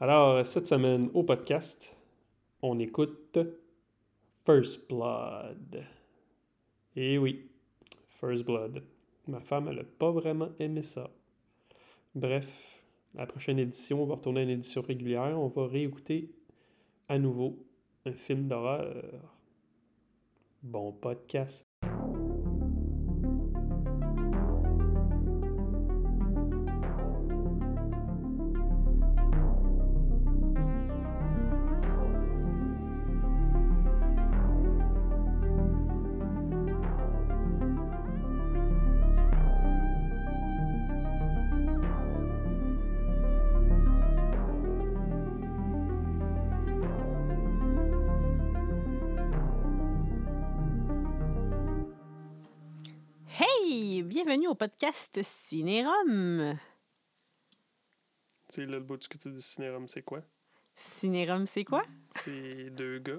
Alors, cette semaine au podcast, on écoute First Blood. Et oui, First Blood. Ma femme, elle n'a pas vraiment aimé ça. Bref, la prochaine édition, on va retourner à une édition régulière. On va réécouter à nouveau un film d'horreur. Bon podcast. Podcast Cinérum. Tu sais, là, le bout du que tu dis cinérum, c'est quoi? Cinérum, c'est quoi? C'est deux gars.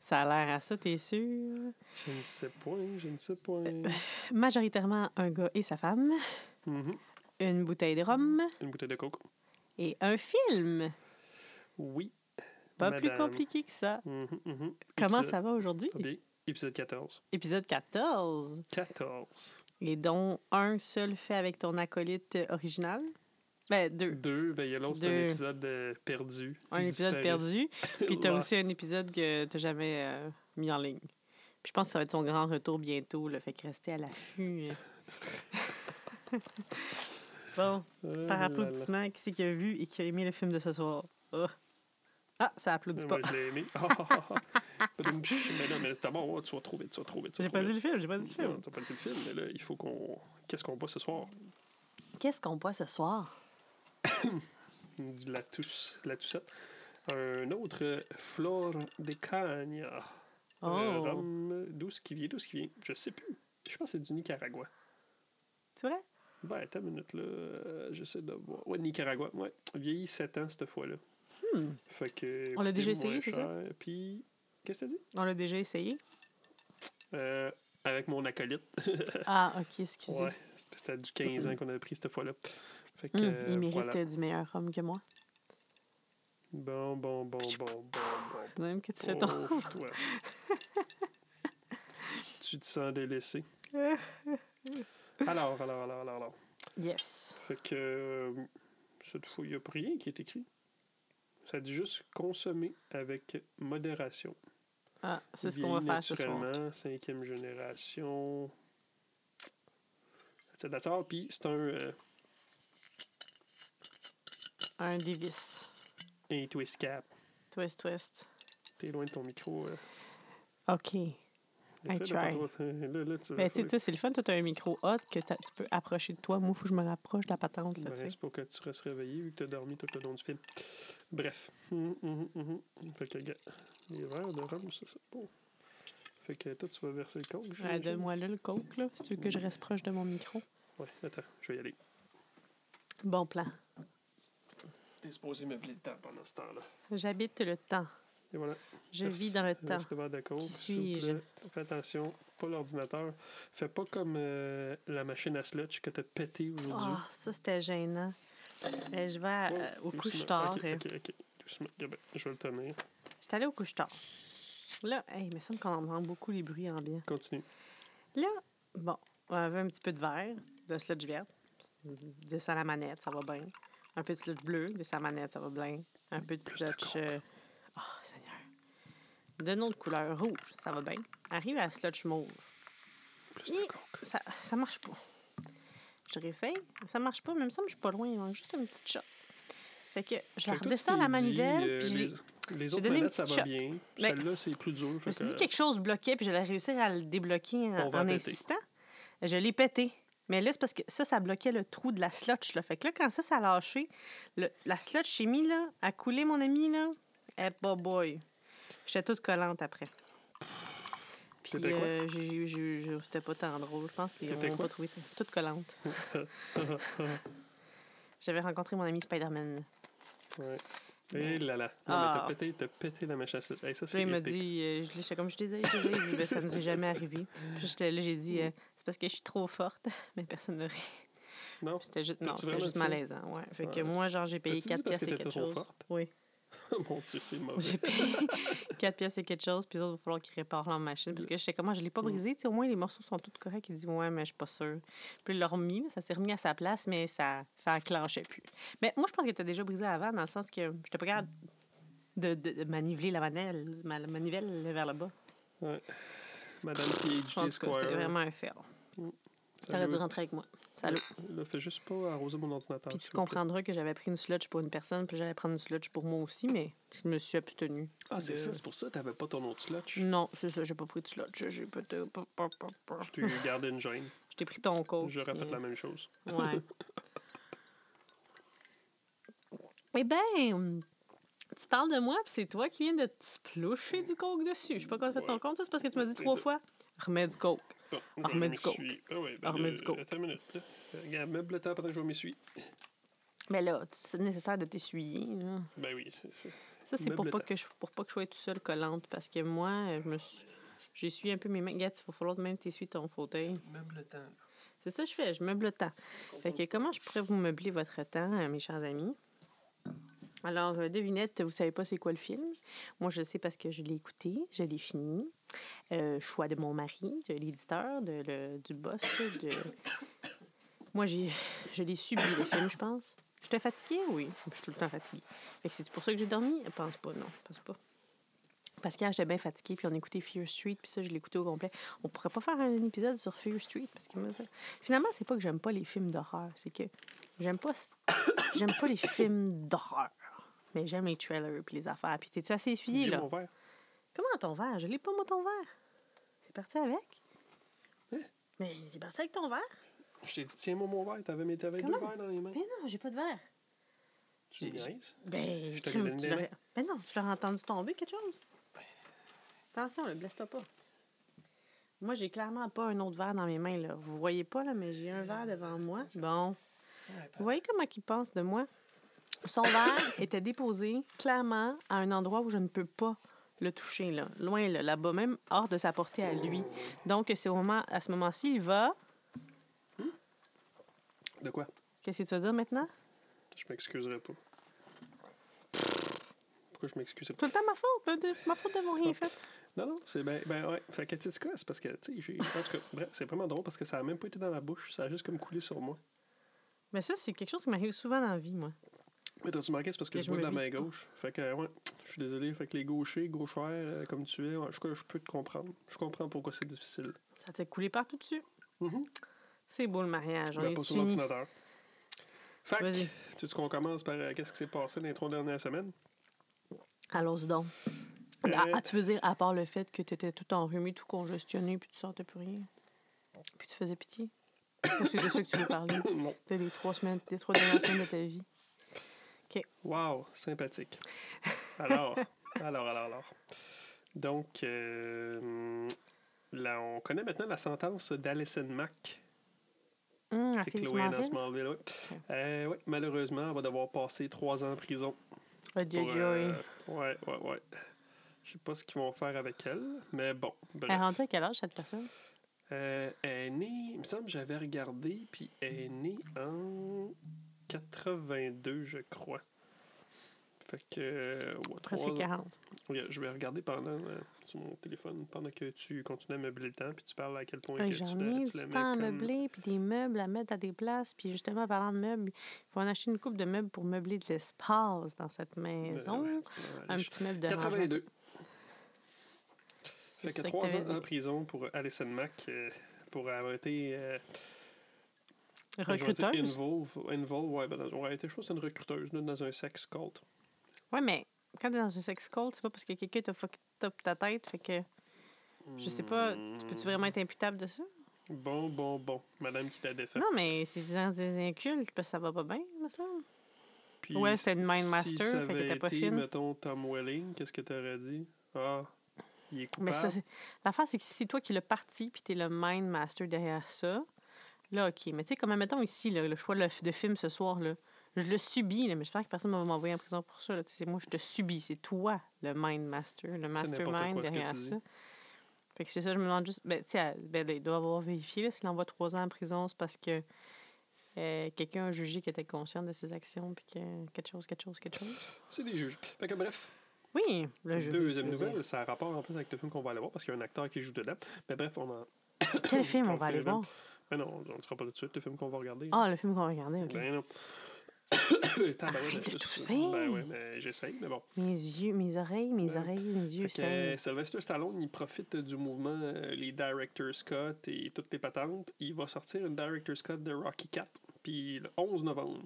Ça a l'air à ça, t'es sûr? Je ne sais point, je ne sais point. Majoritairement un gars et sa femme, Mhm. une bouteille de rhum Une bouteille de coke. et un film. Oui. Pas plus compliqué que ça. Mhm, mhm. Comment Épisode- ça va aujourd'hui? Épisode 14. Épisode 14. 14. Et dont un seul fait avec ton acolyte original. Ben, deux. Deux, ben il y a l'autre, c'est un épisode euh, perdu. Un épisode disparu. perdu. Puis t'as aussi un épisode que t'as jamais euh, mis en ligne. Puis je pense que ça va être son grand retour bientôt, là, fait que restez à l'affût. euh. bon, Ah par là. applaudissement, qui c'est qui a vu et qui a aimé le film de ce soir? Oh. Ah, ça applaudit pas. Moi, je l'ai aimé. Ah, ah, ah, ah. Badum, psh, mais non, mais c'est bon, tu vas trouver, tu vas trouver. tu vas J'ai pas dit le film, j'ai pas dit le Non, film. t'as pas dit le film, mais là, il faut qu'on. Qu'est-ce qu'on boit ce soir? Qu'est-ce qu'on boit ce soir? La, tousse, la toussette. Un autre euh, Flor de Caña. Oh. Rhum, d'où ce qui vient, d'où ce qui vient. Je sais plus. Je pense que c'est du Nicaragua. C'est vrai? Ben, attends une minute, là. euh, J'essaie de voir. Ouais, Nicaragua, ouais. Vieilli 7 ans cette fois-là. Hmm. Fait que. On l'a déjà essayé, c'est ça? Puis, qu'est-ce que t'as dit? On l'a déjà essayé? Euh, avec mon acolyte. Ah, ok, excusez. ouais, c'était du 15 ans qu'on a pris cette fois-là. Fait que. Hum, euh, il mérite voilà. du meilleur rhum que moi. Bon, bon, bon, bon, bon, bon. C'est même que tu fais ton. Toi. tu te sens délaissé. Alors, alors, alors, alors, alors. Yes. Fait que euh, cette fois, il n'y a rien qui est écrit. Ça dit juste consommer avec modération. Ah, c'est ce qu'on va faire ce soir. naturellement, cinquième génération. C'est d'accord. Puis c'est un, euh, Un Davis. un twist cap. Twist, twist. T'es loin de ton micro. Euh. OK. Try. Là, là, tu tu sais, c'est le fun. Tu as un micro hot que t'as- tu peux approcher de toi. Moi, il faut que je me rapproche de la patente. Là, Ben, c'est pour que tu restes réveillé vu que tu as dormi tout le long du film. Bref. Hum, hum, hum. Fait que, les verres de rhum, ça, c'est bon. Fait que toi, tu vas verser le coke. Ouais, j'imagine? Donne-moi là le coke, là, si tu veux que je reste proche de mon micro. Ouais, attends, je vais y aller. Bon plan. T'es supposé m'appeler le temps pendant ce temps-là. J'habite le temps. Et voilà. Je Merci. vis dans le temps. Qui suis-je? plaît. Fais attention, pas l'ordinateur. Fais pas comme euh, la machine à sludge que t'as pété aujourd'hui. Ah, ça, c'était gênant. Euh, je vais à- Oh, euh, au couche-tard. Ok, euh. ok, ok. Doucement. Regarde, Je vais le tenir. J'étais allée au couche-tard. Là, hey, il me semble qu'on entend beaucoup les bruits ambiants. Continue. Là, bon, on avait un petit peu de verre, de sludge verte. Descends la manette, ça va bien. Un peu de sludge bleu, descends la manette, ça va bien. Un peu de sludge. Oh, Seigneur. De notre couleur rouge, ça va bien. Arrive à la sludge mauve. Plus de Hi. coke. Ça, ça marche pas. Je réessaye, ça marche pas, même ça, je suis pas loin, il manque juste une petite shot. Fait que je la Fait redescends la manivelle, dit, euh, puis je l'ai- les, les j'ai autres manettes, ça va shot. bien. Mais- Celle-là, c'est plus dur. Je me suis dit que- quelque chose bloquait, puis j'allais réussir à le débloquer en, insistant. Je l'ai pété. Mais là, c'est parce que ça, ça bloquait le trou de la slotch. Là. Fait que là, quand ça, ça a lâché, le- la slotch s'est mis là, à couler, mon ami, là. Eh, bah boy. J'étais toute collante après. Puis, C'était euh, c'était pas tant drôle. Je pense qu'ils n'ont pas trouvé ça. Toute collante. J'avais rencontré mon ami Spider-Man. ouais. Et là là. Non, Ah. mais t'as pété, t'as pété la à. Hey, ça, c'est il m'a dit, euh, je comme je te disais, je dit, ben, ça nous est jamais arrivé. Puis là, j'ai dit, euh, c'est parce que je suis trop forte, mais personne ne rit. Non? C'était juste, non, c'était juste ça? malaisant. Ouais. Fait que Ouais. moi, genre, j'ai payé T'as-tu dit 4 parce pièces que et quelque trop chose. forte? Oui. Mon Dieu, c'est mauvais. J'ai payé 4 pièces et quelque chose, puis autres, il va falloir qu'ils réparent leur machine. Parce que je sais comment, je l'ai pas Mm. brisé. Tu sais, au moins, les morceaux sont tous corrects. Il dit, ouais, mais je suis pas sûre. Puis ils l'ont remis, ça s'est remis à sa place, mais ça, ça enclenchait plus. Mais moi, je pense qu'il était déjà brisé avant, dans le sens que j'étais pas capable de, de, de maniveler la manivelle, ma- la manivelle vers le bas. Madame En PhD Squire. c'était vraiment un fail. T'aurais dû rentrer avec moi. Salut. Là, fais juste pas arroser mon ordinateur. Puis tu comprendras que j'avais pris une sludge pour une personne, puis j'allais prendre une sludge pour moi aussi, mais je me suis abstenue. Ah, c'est de- ça, c'est pour ça que t'avais pas ton autre slotch. Non, c'est ça, j'ai pas pris de sludge. J'ai pas de... Tu t'es gardé une gêne. Je t'ai pris ton coke. J'aurais puis, fait la même chose. Ouais. eh ben, tu parles de moi, puis c'est toi qui viens de te sploucher du coke dessus. Je sais pas quoi fait ton compte, ça, c'est parce que tu m'as dit trois fois. Remets du coke. Bon, coke. m'essuyer. Ah ben, coke. Attends une minute. Là. Euh, Regarde, meuble le temps pendant que je vais m'essuyer. Mais là, c'est nécessaire de t'essuyer. là. Ben oui. Ça, c'est pour pas, que je, pour pas que je sois tout seul collante, parce que moi, euh, je me suis... J'essuie un peu mes mains. Regarde, il va falloir même t'essuies ton fauteuil. Meuble le temps. C'est ça que je fais, je meuble le temps. Fait que comment je pourrais vous meubler votre temps, euh, mes chers amis? Alors, euh, devinette, vous savez pas c'est quoi le film? Moi, je sais parce que je l'ai écouté, je l'ai fini. Euh, choix de mon mari, de l'éditeur, de, le- du boss. Moi, je l'ai subi, le film, je pense. J'étais fatiguée? Oui, je suis tout le temps fatiguée. C'est pour ça que j'ai dormi? Je pense pas, non, je pense pas. Parce qu'hier, j'étais bien fatiguée, puis on écoutait Fear Street, puis ça, je écouté au complet. On pourrait pas faire un épisode sur Fear Street, parce que moi, ça... Finalement, c'est pas que j'aime pas les films d'horreur, c'est que j'aime pas j'aime pas les films d'horreur. Mais j'aime les trailers puis les affaires. Puis t'es-tu assez essuyé, là? mon verre. Comment ton verre? Je l'ai pas, moi, ton verre. C'est parti avec? Hein? Mais c'est parti avec ton verre? Je t'ai dit, tiens-moi mon verre. T'avais, mes- deux verres dans les mains. Mais non, j'ai pas de verre. Tu me niaises? Ben, Je te crime, tu l'aurais... Ben non, tu l'aurais entendu tomber, quelque chose? Attention, le blesse-toi pas. Moi, j'ai clairement pas un autre verre dans mes mains, là. Vous voyez pas, là, mais j'ai un verre devant moi. Bon. Vous voyez comment il pense de moi? Son verre était déposé clairement à un endroit où je ne peux pas le toucher, là. Loin, là, là-bas, même hors de sa portée à lui. Donc, c'est au moment, à ce moment-ci, il va... De quoi? Qu'est-ce que tu vas dire maintenant? Je m'excuserai pas. Pourquoi je Tout pas? le temps ma faute. de- ma faute d'avoir rien fait. Non, non, c'est ben, ben ouais. Fait que tu sais quoi? C'est parce que, tu sais, j'ai. En tout cas, bref, c'est vraiment drôle parce que ça a même pas été dans ma bouche. Ça a juste comme coulé sur moi. Mais ça, c'est quelque chose qui m'arrive souvent dans la vie, moi. Mais t'as-tu marqué? C'est parce que je bois de la main gauche. Fait que, ouais, je suis désolé. Fait que les gauchers, gauchères, euh, comme tu es, je, je peux te comprendre. Je comprends pourquoi c'est difficile. Ça t'a coulé partout dessus? Mhm. C'est beau le mariage. On Ben, est pas sur l'ordinateur. Fait que, tu veux qu'on commence par euh, qu'est-ce qui s'est passé dans les trois dernières semaines? Allons-y donc. Euh, Ah, ah, tu veux dire, à part le fait que tu étais tout enrhumé, tout congestionné, puis tu sentais plus rien? Puis tu faisais pitié? C'est de ça que tu veux parler? non. De les trois semaines, les trois dernières semaines de ta vie? Wow, sympathique. Alors, alors, alors, alors. Donc, euh, là, on connaît maintenant la sentence d'Alison Mack. La C'est Chloé dans Smallville? Oui. Euh, ouais, malheureusement, elle va devoir passer trois ans en prison. Ah, euh, ouais, ouais, ouais. Je sais pas ce qu'ils vont faire avec elle, mais bon. bref. Elle est rendue à quel âge, cette personne? Euh, elle est née, il me semble que j'avais regardé, puis elle est née en 82, je crois. Fait que. euh, ouais, Presque trois ans. 40. Oui, je vais regarder pendant euh, sur mon téléphone pendant que tu continues à meubler le temps, puis tu parles à quel point que tu, ai du la temps à meubler, puis des meubles à mettre à des places. Puis justement, parlant de meubles, il faut en acheter une coupe de meubles pour meubler de l'espace dans cette maison. Ben, en un petit meuble de rangement. 82. C'est Fait que trois ans en prison pour Alison Mack euh, pour avoir été. euh, Recruteuse? Involve, involve, ouais, ben, dans, ouais, je pense que c'est une recruteuse là, dans un sex cult. Ouais, mais quand t'es dans un sex cult, c'est pas parce que quelqu'un t'a fucked up ta tête, fait que je sais pas, tu peux-tu vraiment être imputable de ça? Bon, bon, bon. Madame qui l'a défait. Non, mais c'est dans des incultes, parce que ça va pas bien, me semble. Puis, Ouais, c'est une Mind si fait qu'elle était pas été, fine. mettons, Tom Welling, qu'est-ce que tu aurais dit? Ah, il est coupable. Mais ça, c'est... L'affaire, c'est que si c'est toi qui l'as parti, puis t'es le mind master derrière ça, là, OK. Mais tu sais, comme, mettons ici, là, le choix de film ce soir, là, je le subis, là, mais j'espère que personne ne va m'envoyer en prison pour ça. Là. Moi, je te subis. C'est toi, le mind master, le mastermind derrière dis. ça. Fait que c'est ça, je me demande juste... Ben, tu sais, ben, il doit avoir vérifié, s'il envoie trois ans en prison, c'est parce que euh, quelqu'un a jugé qu'il était conscient de ses actions, puis que quelque chose, quelque chose, quelque chose. C'est des juges. Fait que bref, Oui, le jury. deuxième nouvelle, ça a rapport en plus avec le film qu'on va aller voir parce qu'il y a un acteur qui joue dedans. Mais bref, on en. Quel film on va aller voir? Mais non, on ne sera pas tout de suite le film qu'on va regarder. Ah, le film qu'on va regarder, OK. Ben non. Arrête de tousser. Ben ouais, mais j'essaye, mais bon. Mes yeux, mes oreilles, mes Ouais. oreilles, mes yeux que, euh. Sylvester Stallone, il profite du mouvement, euh, les Director's Cut et toutes les patentes. Il va sortir une Director's Cut de Rocky 4, puis le 11 novembre.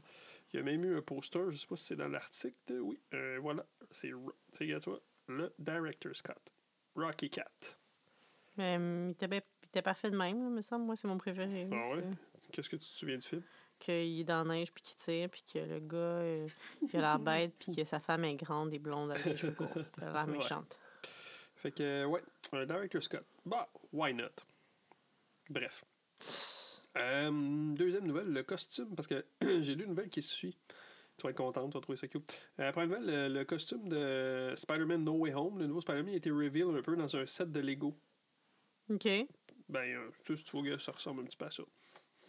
Il y a même eu un poster, je sais pas si c'est dans l'article, oui, euh, voilà, c'est, tu vois, le Director's Cut, Rocky 4. Mais, hum, il, était bien- il était parfait de même, là, me semble. Moi, c'est mon préféré. Ah ouais? Qu'est-ce que tu te souviens du film? Qu'il est dans la neige, puis qu'il tire, puis que le gars, euh, il a l'air bête, puis que sa femme est grande et blonde avec les cheveux courts. Elle a l'air Ouais. méchante. Fait que, euh, ouais, un Director's Cut. Bah, why not? Bref. Euh, deuxième nouvelle, le costume, parce que j'ai lu une nouvelle qui se suit. Tu vas être contente, tu vas trouver ça cute. Euh, première nouvelle, le, le costume de Spider-Man No Way Home, le nouveau Spider-Man, a été reveal un peu dans un set de Lego. OK. Ben, euh, tu sais, si que ça ressemble un petit peu à ça.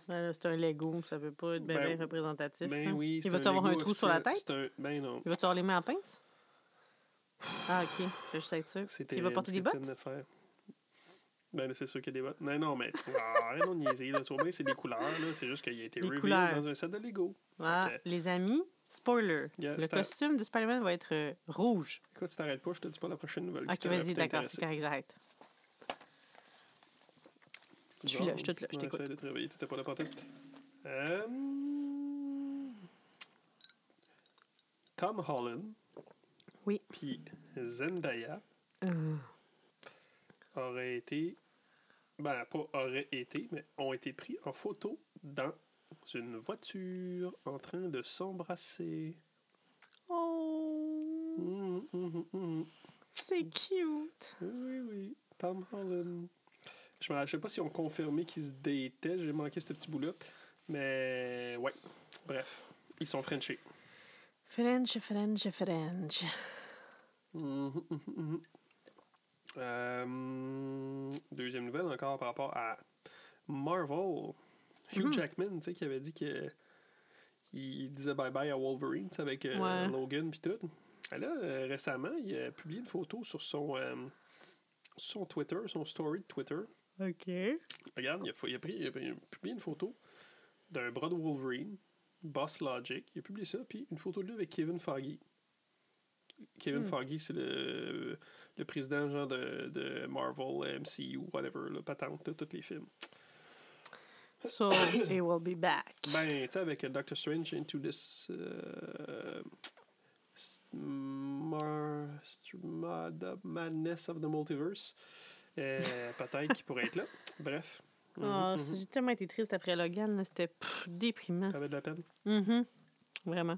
Ben c'est un Lego, ça peut pas être bien Ben, bien représentatif. Ben hein. oui, Il va-tu avoir Lego un trou sur la tête? Un... Ben non. Il va-tu avoir les mains en pince? Ah, OK. Je vais juste être sûr. Il va porter des bottes? de faire. Ben c'est sûr qu'il y a des bottes. Non, non, mais ah, arrête de niaiser. Vois bien, c'est des couleurs. Là. C'est juste qu'il a été Des reveal couleurs. dans un set de Lego. Ah, les amis, spoiler. Yeah, le costume de Spider-Man va être euh, rouge. Écoute, tu t'arrêtes pas, je te dis pas la prochaine nouvelle. Ok, vas-y, d'accord, c'est correct, j'arrête. Je suis là, je suis là, je t'écoute. De te réveiller, t'étais pas là pour euh... Tom Holland. Oui. Puis Zendaya Euh, auraient été. Ben, pas auraient été, mais ont été pris en photo dans une voiture en train de s'embrasser. Oh, hum, hum, hum. c'est cute. Oui, oui, Tom Holland. Je ne sais pas si on confirmé qu'ils se dataient, j'ai manqué ce petit bout-là. Mais ouais, bref, ils sont Frenchés. French, French, French. Mhm, mhm, mhm. Euh, deuxième nouvelle encore par rapport à Marvel. Hugh Mhm. Jackman, tu sais, qui avait dit que il disait bye bye à Wolverine, avec euh, Ouais. Logan puis tout. Et là, euh, récemment, il a publié une photo sur son, son Twitter, son story de Twitter. OK. Regarde, il a, fa- il a pris, il a publié une photo d'un bras de Wolverine, Boss Logic. Il a publié ça, puis une photo de lui avec Kevin Feige. Kevin Hmm. Feige, c'est le, le président genre de, de Marvel, MCU, whatever, le patente de tous les films. So, they will be back. Ben, tu sais, avec Doctor Strange Into this euh, mar- Madness of the Multiverse, euh, peut-être qu'il pourrait être là. Bref. Mhm. J'ai tellement été triste après Logan, c'était déprimant. Ça avait de la peine. Mhm. Vraiment.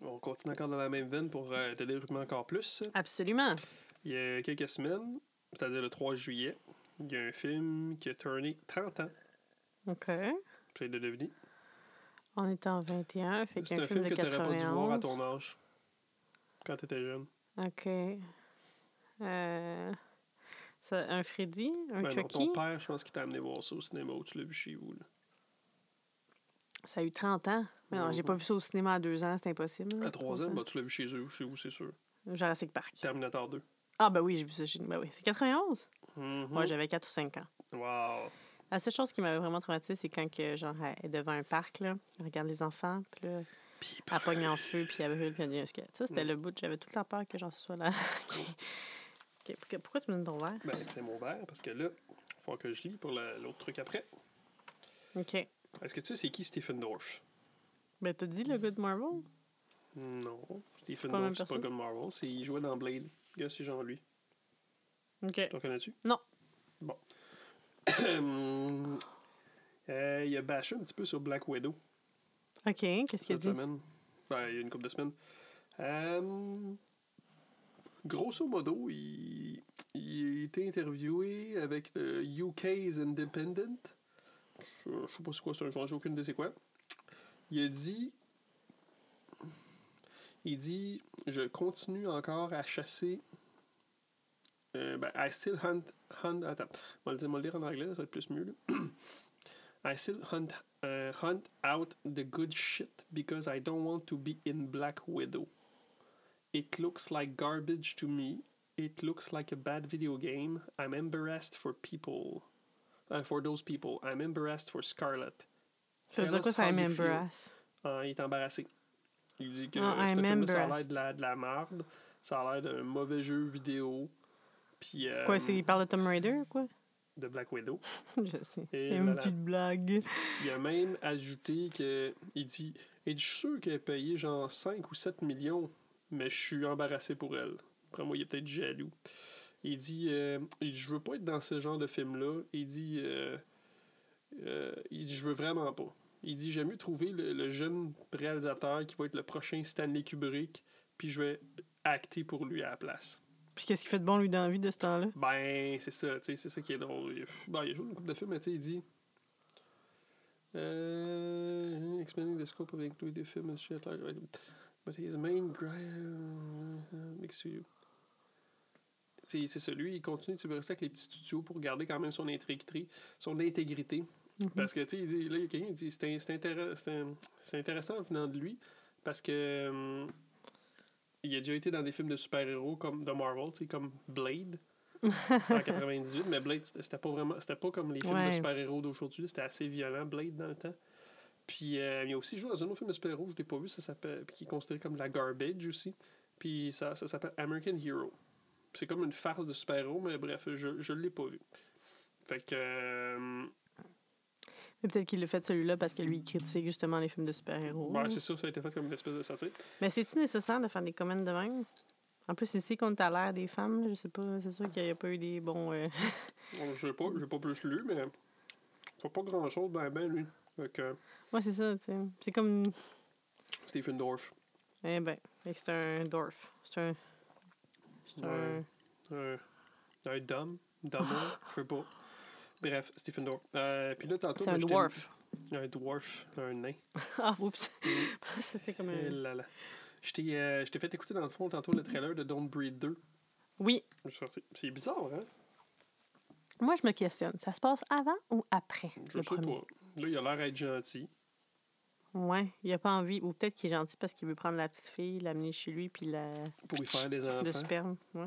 On continue encore dans la même veine pour euh, te développer encore plus. Absolument. Il y a quelques semaines, c'est-à-dire le 3 juillet, il y a un film qui a tourné 30 ans. OK. J'essaie de deviner. On est en 21, fait un un film film de que tu n'aurais pas dû voir à 91. ton âge, quand tu étais jeune. OK. Euh, ça, un Freddy? Un Ben non, Chucky? ton père, je pense qu'il t'a amené voir ça au cinéma ou tu l'as vu chez vous. là. Ça a eu 30 ans. Mais non, j'ai pas vu ça au cinéma à deux ans, c'est impossible. À 3 ans, ben, tu l'as vu chez eux, chez vous, c'est sûr. Jurassic Park. Terminator 2. Ah, ben oui, j'ai vu ça chez nous. Ben oui, c'est 91? Mhm. Moi, j'avais 4 ou 5 ans. Wow. La seule chose qui m'avait vraiment traumatisée, c'est quand que, genre, elle est devant un parc, là, elle regarde les enfants, puis là, Puis, elle pogne en feu, puis elle brûle, puis elle dit. Ça, c'était Mm. le bout, j'avais tout le temps peur que j'en sois là. Ok, pourquoi- Pourquoi tu me donnes ton verre? ben, c'est mon verre, parce que là, il faut que je lis pour la- l'autre truc après. OK. Est-ce que tu sais c'est qui Stephen Dorff? Ben, t'as dit le gars de Marvel? Non. Stephen Dorff, c'est pas personne? comme Marvel. C'est, il jouait dans Blade. Le gars, c'est Jean-Louis. OK. T'en connais-tu? Non. Bon. Euh, il a bâché un petit peu sur Black Widow OK, qu'est-ce qu'il a dit? semaine. Ben, il y a une couple de semaines. Euh, grosso modo, il, il a été interviewé avec le UK's Independent. Je, je sais pas c'est quoi ça, j'ai aucune idée c'est quoi. Il a dit il dit je continue encore à chasser euh, ben, I still hunt, hunt attends, on va le dire, en anglais, ça va être plus mieux. I still hunt, uh, hunt out the good shit because I don't want to be in Black Widow. It looks like garbage to me. It looks like a bad video game. I'm embarrassed for people. Uh, for those people. I'm embarrassed for Scarlett. Ça veut dire quoi, ça how you feel. embarrass? Ah, il est embarrassé. Il dit que euh, ce I'm film-là, ça a l'air embarrassed. de la, de la merde. Ça a l'air d'un mauvais jeu vidéo. Puis, euh, Quoi, c'est, il parle de Tomb Raider ou quoi? de Black Widow. Je sais. C'est une petite blague. Il a même ajouté que. Il dit Et je suis sûr qu'elle a payé genre 5 ou 7 millions, mais je suis embarrassé pour elle. Après moi, il est peut-être jaloux. Il dit euh, il dit, Je veux pas être dans ce genre de film-là. Il dit euh, euh, Il dit Je veux vraiment pas. Il dit J'aime mieux trouver le, le jeune réalisateur qui va être le prochain Stanley Kubrick, puis je vais acter pour lui à la place. Puis qu'est-ce qu'il fait de bon, lui, dans la vie de ce temps-là? Ben, c'est ça, c'est ça qui est drôle. Il, ben, il a joué une couple de films, mais il dit. Euh, expanding the scope of including the film right? But his main c'est ça, lui, il continue de rester avec les petits studios pour garder quand même son intégrité. Son intégrité. Mhm. Parce que, tu sais, il dit, là, il y a quelqu'un qui dit c'est intéressant en venant de lui, parce que. hum, il a déjà été dans des films de super-héros comme de Marvel, tu sais, comme Blade en 98, mais Blade, c'était pas vraiment. C'était pas comme les films de super-héros d'aujourd'hui, c'était assez violent, Blade, dans le temps. Puis euh, il a aussi joué dans un autre film de super-héros, je l'ai pas vu, ça s'appelle. Qui est considéré comme la garbage aussi. Puis ça, ça s'appelle American Hero. C'est comme une farce de super-héros, mais bref, je, je l'ai pas vu. Fait que. euh, Mais peut-être qu'il l'a fait celui-là parce que lui, il critique justement les films de super-héros. ouais, c'est ça, ça a été fait comme une espèce de satire. Mais c'est-tu nécessaire de faire des commandes de même? En plus, ici, quand t'as l'air des femmes, là, je sais pas, c'est sûr qu'il n'y a pas eu des bons. euh, Bon, je sais pas, pas plus lu, mais. Faut pas grand-chose, ben, ben, lui. Fait que. Ouais, c'est ça, tu sais. C'est comme. Stephen Dorff. Eh ben, fait que c'est un dwarf. C'est un. C'est un. Un, un dom, dumber, je sais pas. Bref, Stephen Dorff. Euh, puis là, tantôt, C'est un dwarf. Un dwarf, un nain. Ah, oups. C'était comme Eh un. là là. Je t'ai euh, je t'ai fait écouter dans le fond tantôt le trailer de Don't Breed 2. Oui, Je suis sorti. C'est bizarre, hein? moi, je me questionne. Ça se passe avant ou après Je le sais premier? pas. Là, il a l'air d'être gentil. Ouais, il a pas envie. Ou peut-être qu'il est gentil parce qu'il veut prendre la petite fille, l'amener chez lui, puis la... Pour y faire des le enfants. sperme. Ouais.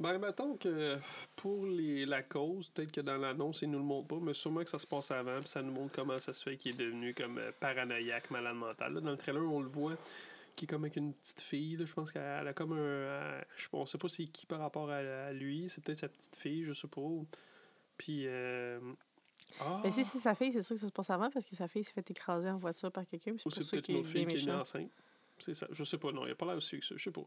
Ben, mettons que pour les, la cause, peut-être que dans l'annonce, ils nous le montrent pas, mais sûrement que ça se passe avant, puis ça nous montre comment ça se fait qu'il est devenu comme euh, paranoïaque, malade mental. Là, dans le trailer, on le voit, qui est comme avec une petite fille. Là, je pense qu'elle elle a comme un. euh, je sais pas, on sait pas c'est qui par rapport à, à lui. C'est peut-être sa petite fille, je sais pas. Puis. Euh, ah! Mais si c'est sa fille, c'est sûr que ça se passe avant parce que sa fille s'est fait écraser en voiture par quelqu'un. Ou C'est peut-être une autre fille qui est enceinte. C'est ça. Je sais pas, non. Il a pas l'air aussi que ça. Je sais pas.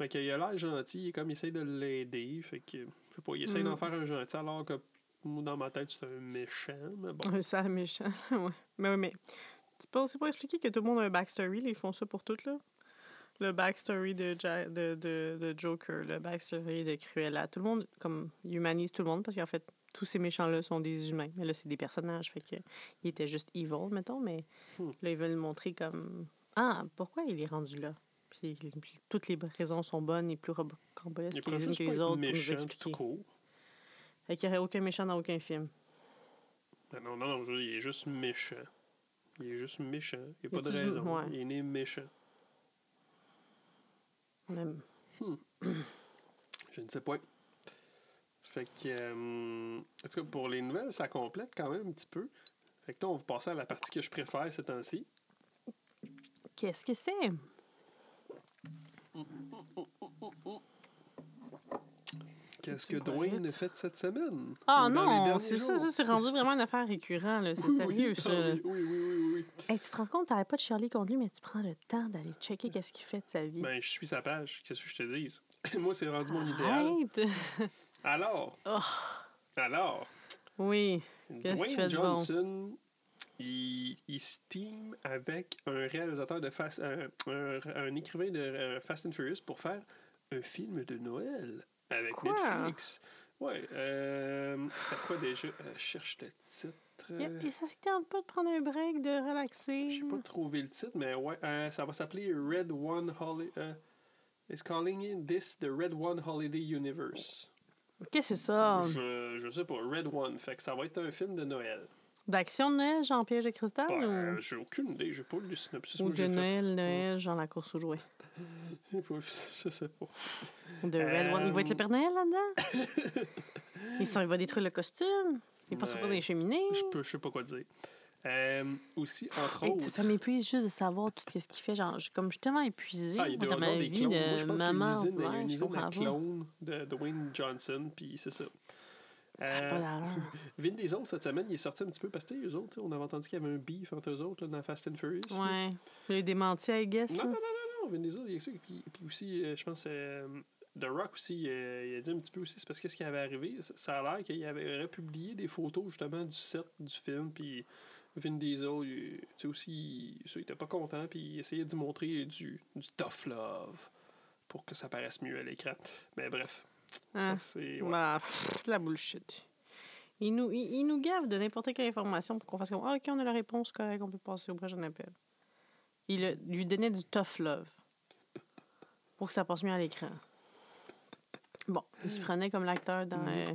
Mais qu'il a l'air gentil. Il comme il essaye de l'aider. Fait que. Je sais pas. Il essaye Mm. d'en faire un gentil alors que dans ma tête, c'est un méchant. Mais bon. Un sale méchant. ouais. Mais oui, mais c'est pas, pas expliqué que tout le monde a un backstory. là. Ils font ça pour tout, là. Le backstory de, Ja- de, de, de Joker, le backstory de Cruella. Tout le monde, comme, humanise tout le monde parce qu'en fait, tous ces méchants-là sont des humains. Mais là, c'est des personnages. Fait que, ils étaient juste evil, mettons. Mais Hmm. là, ils veulent le montrer comme. Ah, pourquoi il est rendu là? Puis, puis toutes les raisons sont bonnes et plus rocambolesques les unes que les autres pour nous méchant tout expliquer. court. Fait qu'il n'y aurait aucun méchant dans aucun film. Ben non, non, non. je- il est juste méchant. Il est juste méchant. Il n'y a pas de raison. ouais. Il est né méchant. Même. Je ne sais pas. Fait que, euh, en tout cas, pour les nouvelles, ça complète quand même un petit peu. Fait que là, on va passer à la partie que je préfère ces temps-ci. Qu'est-ce que c'est? Qu'est-ce que Dwayne a fait cette semaine? Ah non, c'est ça, ça c'est rendu vraiment une affaire récurrente, là. C'est Oui, sérieux, oui, ça. ah là. oui, oui, oui, oui. Hey, tu te rends compte, t'arrêtes pas de chialer contre lui, mais tu prends le temps d'aller checker qu'est-ce qu'il fait de sa vie. Ben, je suis sa page. Qu'est-ce que je te dis? Moi, c'est rendu mon idéal. Alors, Oh, alors, oui. Qu'est-ce qu'il Dwayne fait de bon? Johnson, il, il se team avec un réalisateur de Fast, un, un- un écrivain de euh, Fast and Furious pour faire un film de Noël avec Quoi? Netflix. Ouais, euh, quoi déjà? Euh, cherche le titre. Il- il- Ça se tente pas de prendre un break, de relaxer. J'ai pas trouvé le titre, mais ouais, euh, ça va s'appeler Red One Holiday. It's calling in this the Red One Holiday Universe. Qu'est-ce que c'est ça? Je, je sais pas, Red One. Fait que ça va être un film de Noël. D'action de Noël, genre Piège de cristal? Ben, ou? J'ai aucune idée, j'ai pas lu le synopsis. ou moi, de fait- Noël, Noël, genre la course aux jouets? Je sais pas. De Red One. Il va être le Euh, Père Noël là-dedans? il, va détruire le costume? Il va pas Ouais. des cheminées? Je, peux, je sais pas quoi dire. Euh, aussi, entre Hey, autres. ça m'épuise juste de savoir tout ce qu'il fait. Genre, je- comme je suis tellement épuisée Ah, il doit dans ma des vie clones. Moi, je de pense maman usine, il y a une usine à clones de Dwayne Johnson, puis c'est ça. Ça n'a Euh, pas d'allure. Vin Diesel, cette semaine, il est sorti un petit peu parce que eux autres, on avait entendu qu'il y avait un beef entre eux autres là, dans Fast and Furious. Ouais. Il a démenti, I guess. Non, là. non, non, non, non, Vin Diesel, il est sûr. Puis, puis aussi, euh, je pense, euh, The Rock aussi, euh, il a dit un petit peu aussi, c'est parce que ce qui avait arrivé, ça, a l'air qu'il avait republié des photos justement du set du film, puis Vin Diesel, il, tu sais aussi, il, ça, il était pas content, puis il essayait d'y montrer du, du tough love pour que ça paraisse mieux à l'écran. Mais bref, Ah. ça c'est... ouais. Bah, pff, la bullshit. Il nous, il, il nous gave de n'importe quelle information pour qu'on fasse comme Ah, OK, on a la réponse, correct, on peut passer au prochain appel. Il lui donnait du tough love pour que ça passe mieux à l'écran. Bon, il se prenait comme l'acteur dans. Euh,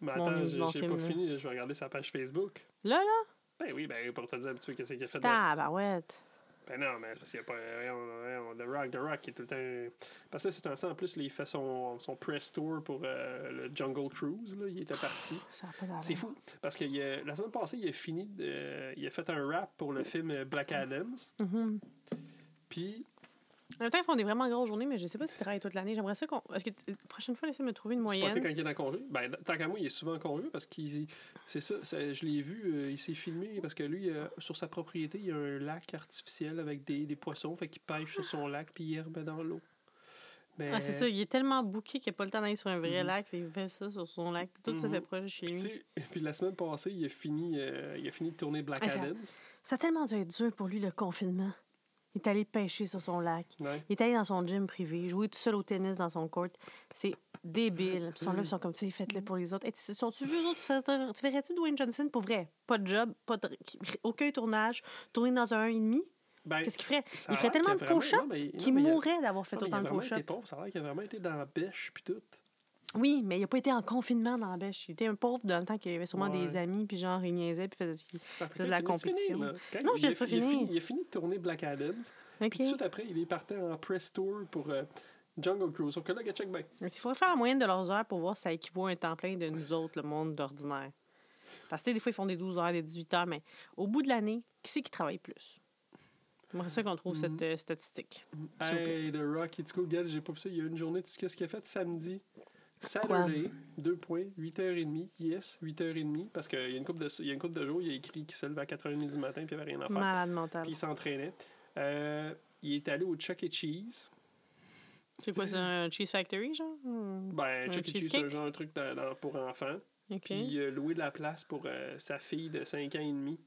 Mais Mon- attends, j'ai mon j'ai film, pas là. fini, je vais regarder sa page Facebook. Là, là, Ben oui, ben pour te dire un petit peu qu'est-ce qu'il a fait. de- tabarouette. Ben non, mais parce qu'il y a pas. voyons, voyons, The Rock, The Rock, qui est tout le temps. Parce que c'est un en plus, là, il fait son, son press tour pour euh, le Jungle Cruise. Là, il était parti. C'est fou. Parce que il a- la semaine passée, il a fini. de- il a fait un rap pour le film Black Adams. Mhm. Puis. En même temps, ils font des vraiment grosses journées, mais je sais pas s'ils travaillent toute l'année. J'aimerais ça qu'on. Est-ce que la prochaine fois, laissez me trouver une C'est pas moyenne? quand il est en congé? Ben, tant qu'à moi, il est souvent en congé parce qu'il. C'est ça, ça- je l'ai vu, euh, il s'est filmé parce que lui, euh, sur sa propriété, il y a un lac artificiel avec des, des poissons. Fait qu'il pêche sur son lac puis il remet dans l'eau. Mais, Ah, c'est ça, il est tellement bouqué qu'il n'a pas le temps d'aller sur un vrai Mhm. lac, puis il fait ça sur son lac. Tout se Mhm. fait proche chez Puis, tu lui. sais, puis la semaine passée, il a fini, euh, il a fini de tourner Black Ah, ça-. Ça a tellement dû être dur pour lui, le confinement. Il est allé pêcher sur son lac. Ouais. Il est allé dans son gym privé, jouer tout seul au tennis dans son court. C'est débile. Ils sont là, ils sont comme, tu sais, faites-le pour les autres. Hey, tu- sont-tu vu, eux autres, tu tu verrais-tu Dwayne Johnson? Pour vrai? Pas de job, pas de, aucun tournage, tourner dans un 1,5? Ben, Qu'est-ce qu'il ferait? Il ferait tellement qu'il de push-up non, mais- non, Qui mais il a- mourrait d'avoir fait non, autant de push-up. Ça a l'air qu'il a vraiment été dans la bêche puis tout. Oui, mais il n'a pas été en confinement dans la bêche. Il était un pauvre dans le temps qu'il avait sûrement Ouais. des amis, puis genre, il niaisait, puis faisait... Ben, de la tu compétition. Non, il je pas il a fini- Il a fini de tourner Black Adams. OK. Puis tout de suite après, il est parti en press tour pour euh, Jungle Cruise. Sauf que là, gars, check. Mais Il faudrait faire la moyenne de leurs heures pour voir si ça équivaut à un temps plein de nous autres, le monde d'ordinaire. Parce que tu des fois, ils font des 12 heures, des 18 heures, mais au bout de l'année, qui c'est qui travaille plus? J'aimerais ça qu'on trouve Mhm. cette euh, statistique. Hey, The Rock, it's cool, gars. J'ai pas vu ça. Il y a une journée, tu sais qu'est-ce qu'il a fait? Samedi? Saturday, 2 points, 8h30. Yes, 8h30. Parce qu'il y a une couple de, il y a une couple de jours, il a écrit qu'il se levait à 4h30 du matin puis il avait rien à faire. Malade mental. Puis il s'entraînait. Euh, il est allé au Chuck E. Cheese. C'est quoi, c'est un Cheese Factory, genre? Ben, Un Chuck E. Cheese, c'est genre un truc dans- dans- pour enfants. Puis il a loué de la place pour euh, sa fille de 5 ans et demi.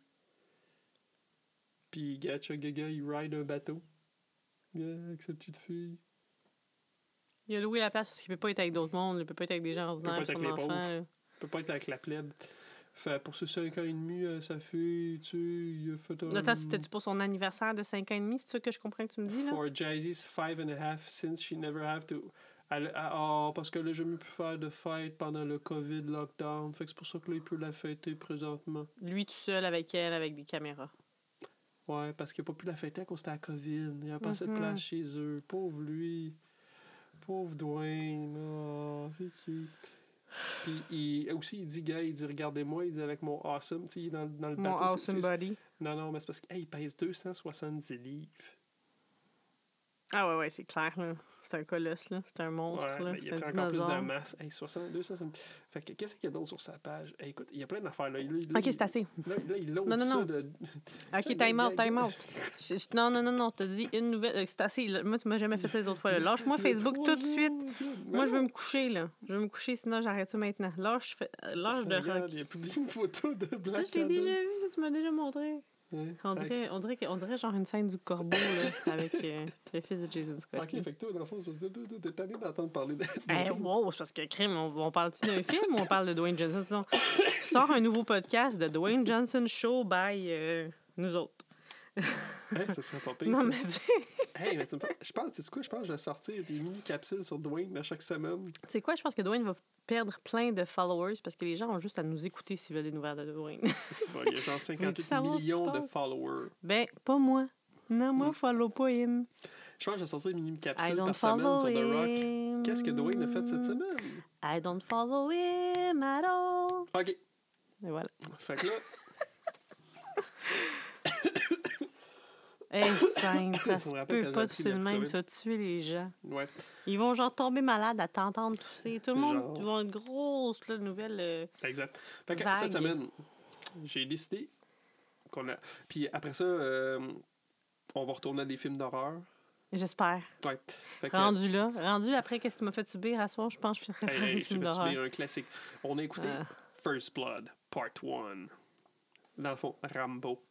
Puis, Chuck Gaga, il ride un bateau. Avec sa petite fille. Il a loué la place parce qu'il peut pas être avec d'autres mondes, il peut pas être avec des gens peut pas ordinaires, être son avec les enfant. pauvres. Il peut pas être avec la plèbe. Fait, pour ses 5 ans et demi, euh, sa fille, tu sais, il a fait un... Attends, c'était-tu pour son anniversaire de 5 ans et demi? C'est ça que je comprends que tu me dis, là? For Jazzy's five and a half since she never have to. Elle- Ah, parce que là, j'ai jamais pu faire de fête pendant le COVID lockdown. Fait que c'est pour ça que là, il peut la fêter présentement. Lui tout seul avec elle, avec des caméras. Ouais, parce qu'il n'a pas pu la fêter à cause de la COVID. Il n'y a pas assez de Mhm. place chez eux. Pauvre lui. Pauvre Dwayne. Oh, c'est cute. Puis il, aussi, il dit, gars, il dit, regardez-moi, il dit avec mon awesome, tu sais, dans, dans le Mon bateau. awesome body. Non, non, mais c'est parce qu'il pèse 270 livres. Ah ouais, ouais, c'est clair, là. C'est un colosse, là. C'est un monstre, Ouais, là. il C'est a pris encore plus de masse. Hey, 60, 270. Fait que qu'est-ce qu'il y a d'autre sur sa page? Hey, écoute, il y a plein d'affaires, là. Là, Ok, il- c'est assez. Là, là, il Non, non, ça non. de... Ok, time out, time out. Je- je- Non, non, non, non, t'as dit une nouvelle. euh, C'est assez. là. Moi, tu m'as jamais fait ça les autres fois. là. Lâche-moi Facebook tout de suite. Moi, je veux me coucher, là. Je veux me coucher, sinon j'arrête ça maintenant. Lâche, fais- euh, lâche de Regarde, rock. il a publié une photo de Ça, Black je l'ai déjà vu, ça, tu m'as déjà montré. Ouais. On dirait, on dirait, que- on dirait genre une scène du corbeau, là, avec euh, le fils de Jason Scott. Ok, fait que toi, dans le fond, t'es tanné d'entendre parler de. Eh, wow, c'est parce que crime, on, on parle-tu d'un film ou on parle de Dwayne Johnson? Sinon, sort un nouveau podcast de Dwayne Johnson Show by euh, nous autres. Hey, ça serait pas pire. Non, mais tu hey, mais tu me fais- je pense, tu sais quoi, je pense que je vais sortir des mini-capsules sur Dwayne à chaque semaine. Tu sais quoi, je pense que Dwayne va perdre plein de followers parce que les gens ont juste à nous écouter s'ils veulent des nouvelles de Dwayne. C'est vrai, Il y a genre 58 savoir ce qui millions de followers. ben, pas moi. Non, moi, Mm. follow pas him. Je pense que je vais sortir mini-capsules don't par semaine sur The Rock. Qu'est-ce que Dwayne a fait cette semaine? I don't follow him at all. OK. Et voilà. Fait que là, Hey, simple, ça se peut pas tousser de le même, tu vas tuer les gens. ouais. Ils vont genre tomber malades à t'entendre tousser. Tout le monde ils vont une grosse là, nouvelle. euh, Exact. Fait que cette semaine, j'ai décidé qu'on a. Puis après ça, euh, on va retourner à des films d'horreur. J'espère. Ouais. Fait que, Rendu là. Rendu après, qu'est-ce que tu m'as fait subir à soir? Je pense que je ferais hey, film subir un classique. On a écouté Ah. First Blood, Part 1. Dans le fond, Rambo.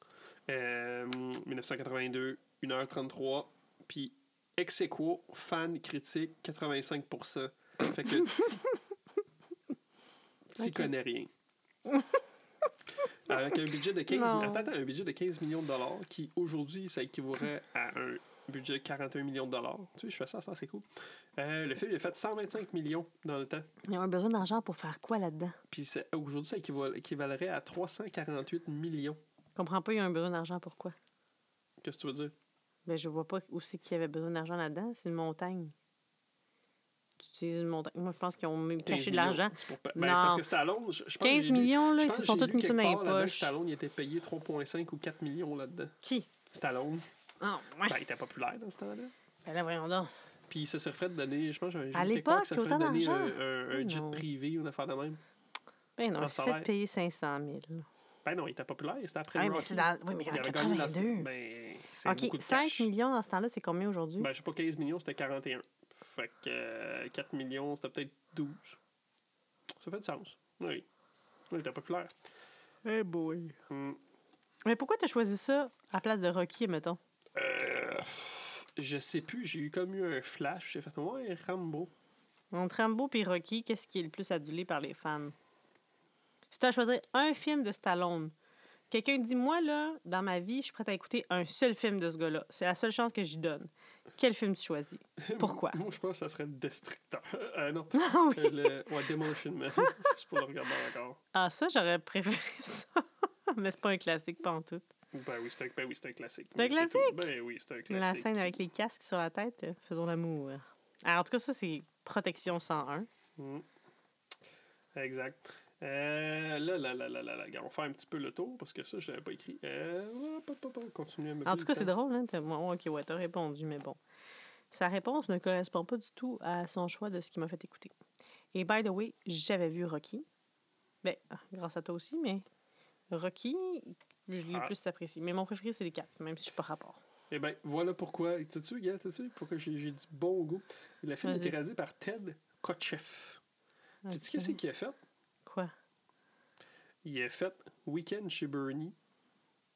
Euh, 1982, 1h33. Puis ex aequo, fan critique, 85%. Fait que tu tu Ok. connais rien. Avec un budget de 15 Non. attends, attends, un budget de 15 millions de dollars qui aujourd'hui ça équivaudrait à un budget de 41 millions de dollars. Tu sais, je fais ça, ça c'est cool. Euh, le film il a fait 125 millions dans le temps. Ils ont besoin d'argent pour faire quoi là-dedans? Puis aujourd'hui ça équival- équivalerait à 348 millions. Je comprends pas, ils ont besoin d'argent pourquoi? Qu'est-ce que tu veux dire? Ben, je vois pas aussi qu'il y avait besoin d'argent là-dedans. C'est une montagne. Tu utilises une montagne. Moi, je pense qu'ils ont même 15 caché de l'argent. C'est pour pa- ben, c'est parce que Stallone, je, je pense que 15 j'ai lu- millions, là, ils se sont tous mis ça dans les poches. Stallone il était payé 3,5 ou 4 millions là-dedans. Qui? Stallone, Ah, ouais. ben, il était populaire dans ce temps-là. Ben là, voyons donc. Puis ça s'est refait de donner, je pense, j'ai À l'époque, que ça il y a ferait autant donner un, un- un Ben jet privé ou une affaire de même. Ben non, Un il salaire. fait payer 500 000. Ben non, il était populaire, c'était après le mais dans... Oui, mais Il en la- 82. Ben, c'est OK, beaucoup de 5 cash. millions dans ce temps-là, c'est combien aujourd'hui? Ben, je sais pas, 15 millions, c'était 41. Fait que euh, 4 millions, c'était peut-être 12. Ça fait du sens. Oui. Il était populaire. Hey boy. Hmm. Mais pourquoi t'as choisi ça à la place de Rocky, mettons? Euh, je sais plus, j'ai eu comme eu un flash. J'ai fait, ouais, Rambo. Entre Rambo et Rocky, qu'est-ce qui est le plus adulé par les fans? Si tu as choisi un film de Stallone, quelqu'un dit Moi, là, dans ma vie, je suis prête à écouter un seul film de ce gars-là. C'est la seule chance que j'y donne. Quel film tu choisis? Pourquoi? Moi, je pense que ça serait Destructeur. Euh, non. Ah oui. Euh, le, ouais, Demolition Man. Juste pour le regarder encore. Ah, ça, j'aurais préféré ça. Mais c'est pas un classique, pas en tout. Ben oui, c'est un, ben oui, un classique. C'est un tout. classique? Ben oui, c'est un La classique. scène avec les casques sur la tête, euh, faisons l'amour. Alors, en tout cas, ça, c'est Protection 101. Mm. Exact. Euh, là, là, là, là, là, là, regarde, on va faire un petit peu le tour parce que ça, je l'avais pas écrit. Euh, à me En tout cas, c'est drôle, hein? moi, ok, ouais, t'as répondu, mais bon. Sa réponse ne correspond pas du tout à son choix de ce qui m'a fait écouter. Et by the way, j'avais vu Rocky. Ben, ah, grâce à toi aussi, mais Rocky, je l'ai Ah. plus apprécié. Mais mon préféré, c'est les quatre, même si je suis pas rapport. Eh bien, voilà pourquoi. Sais-tu, gars, sais-tu pourquoi j'ai du bon goût? Le film a été réalisé par Ted Kotcheff. Sais-tu Ok. qu'est-ce qu'il a fait? Il a fait Weekend chez Bernie.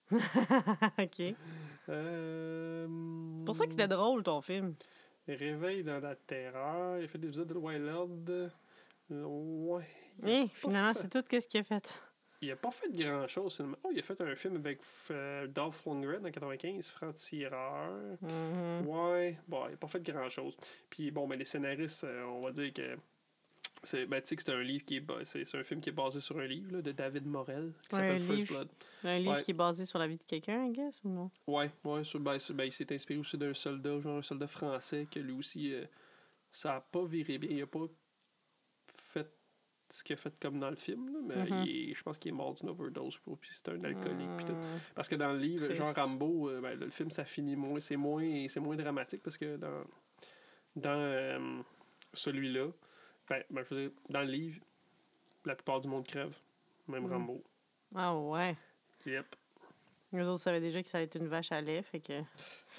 ok. Euh, Pour ça qu'il était drôle, ton film. Réveil dans la terreur. Il a fait des épisodes de Wild. Euh, Ouais. A Eh, pas finalement, c'est tout qu'est-ce qu'il a fait. Il a pas fait grand-chose. finalement. Oh, il a fait un film avec euh, Dolph Lundgren en 95, Franc-tireur. Mhm. Ouais, bon, il n'a pas fait grand-chose. Puis bon, ben, les scénaristes, euh, on va dire que. C'est, ben, tu sais que c'est un livre qui est. C'est, c'est un film qui est basé sur un livre là, de David Morel qui Ouais, s'appelle First livre. Blood. Un livre Ouais. qui est basé sur la vie de quelqu'un, I guess, ou non? Ouais, ouais, sur- ben, sur- ben, il s'est inspiré aussi d'un soldat, genre un soldat français, que lui aussi, euh, ça a pas viré bien. Il a pas fait ce qu'il a fait comme dans le film, là, mais Mhm. il est- je pense qu'il est mort d'une overdose, puis c'est un alcoolique. puis tout. Hmm. Parce que dans le livre, genre Rambo, euh, ben, le film, ça finit moins. C'est moins, c'est moins dramatique parce que dans, dans euh, celui-là, ben, ben, je veux dire, dans le livre, la plupart du monde crève. Même Mm. Rambo. Ah ouais. Yep. Nous autres savaient déjà que ça allait être une vache à lait, fait que...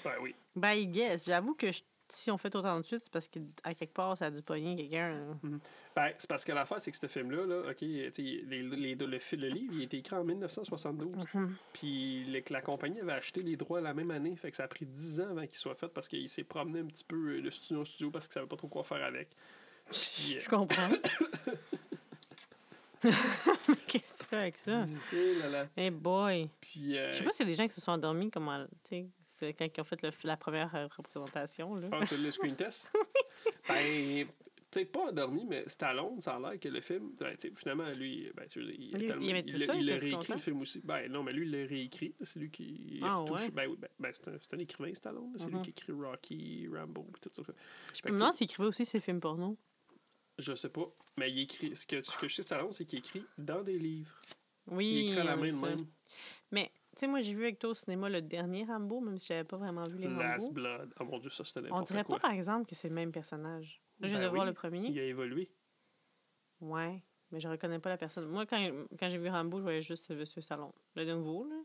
Ben oui. Ben, I guess. J'avoue que je- si on fait autant de suite, c'est parce qu'à quelque part, ça a dû pogner quelqu'un. là. Ben, c'est parce que l'affaire, c'est que ce film-là, là, OK, sais, les, les- le, le livre, il a été écrit en 1972. Mhm. Puis le- la compagnie avait acheté les droits la même année. Fait que ça a pris 10 ans avant qu'il soit fait parce qu'il s'est promené un petit peu euh, de studio en studio parce qu'il savait pas trop quoi faire avec. Je comprends. Qu'est-ce que tu fais avec ça? eh là là. Hey boy. Puis, euh, Je sais pas y a des gens qui se sont endormis comme... en- Tu sais, c'est quand ils ont fait le- la première euh, représentation. Là. Ah, tu le screen test? ben, peut-être pas endormi, mais Stallone, ça a l'air que le film, ben, tu sais, finalement, lui, ben, tu sais, il, a Lui, tellement- il avait il, dit ça, il il a était-tu réécrit content? le film aussi. Ben non, mais lui, il l'a réécrit. là, C'est lui qui Ah, retouche. ouais? Ben oui, ben, ben, c'est un, c'est un écrivain, Stallone. là, C'est Mhm. lui qui écrit Rocky, Rambo, tout ça. Je Fait me demande s'il écrivait aussi ses films porno. Je sais pas, mais il écrit. Ce que, ce que je sais de Stallone, c'est qu'il écrit dans des livres. Oui, Il écrit à la main de ça. même. Mais, tu sais, moi, j'ai vu avec toi au cinéma le dernier Rambo, même si j'avais pas vraiment vu les Last Rambo. Blood. Oh mon dieu, ça c'était On dirait quoi. pas, par exemple, que c'est le même personnage. Là, je viens Ben de voir le premier. Il a évolué. Ouais, mais je reconnais pas la personne. Moi, quand, quand j'ai vu Rambo, je voyais juste Sylvester Stallone. Le nouveau, là.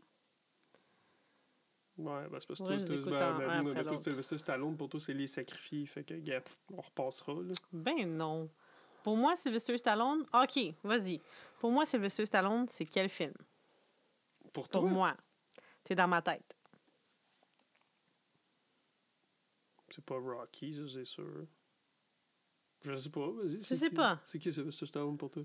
Ouais, ben c'est parce que toi, ben. Sylvester Stallone, pour toi, c'est les sacrifiés. Fait que, gars, on repassera, là. Ben non. Pour moi, Sylvester Stallone... OK, vas-y. Pour moi, Sylvester Stallone, c'est quel film? Pour toi, Pour moi. T'es dans ma tête. c'est pas Rocky, ça, c'est sûr. Je sais pas, vas-y. Je sais qui? pas. C'est qui Sylvester Stallone pour toi?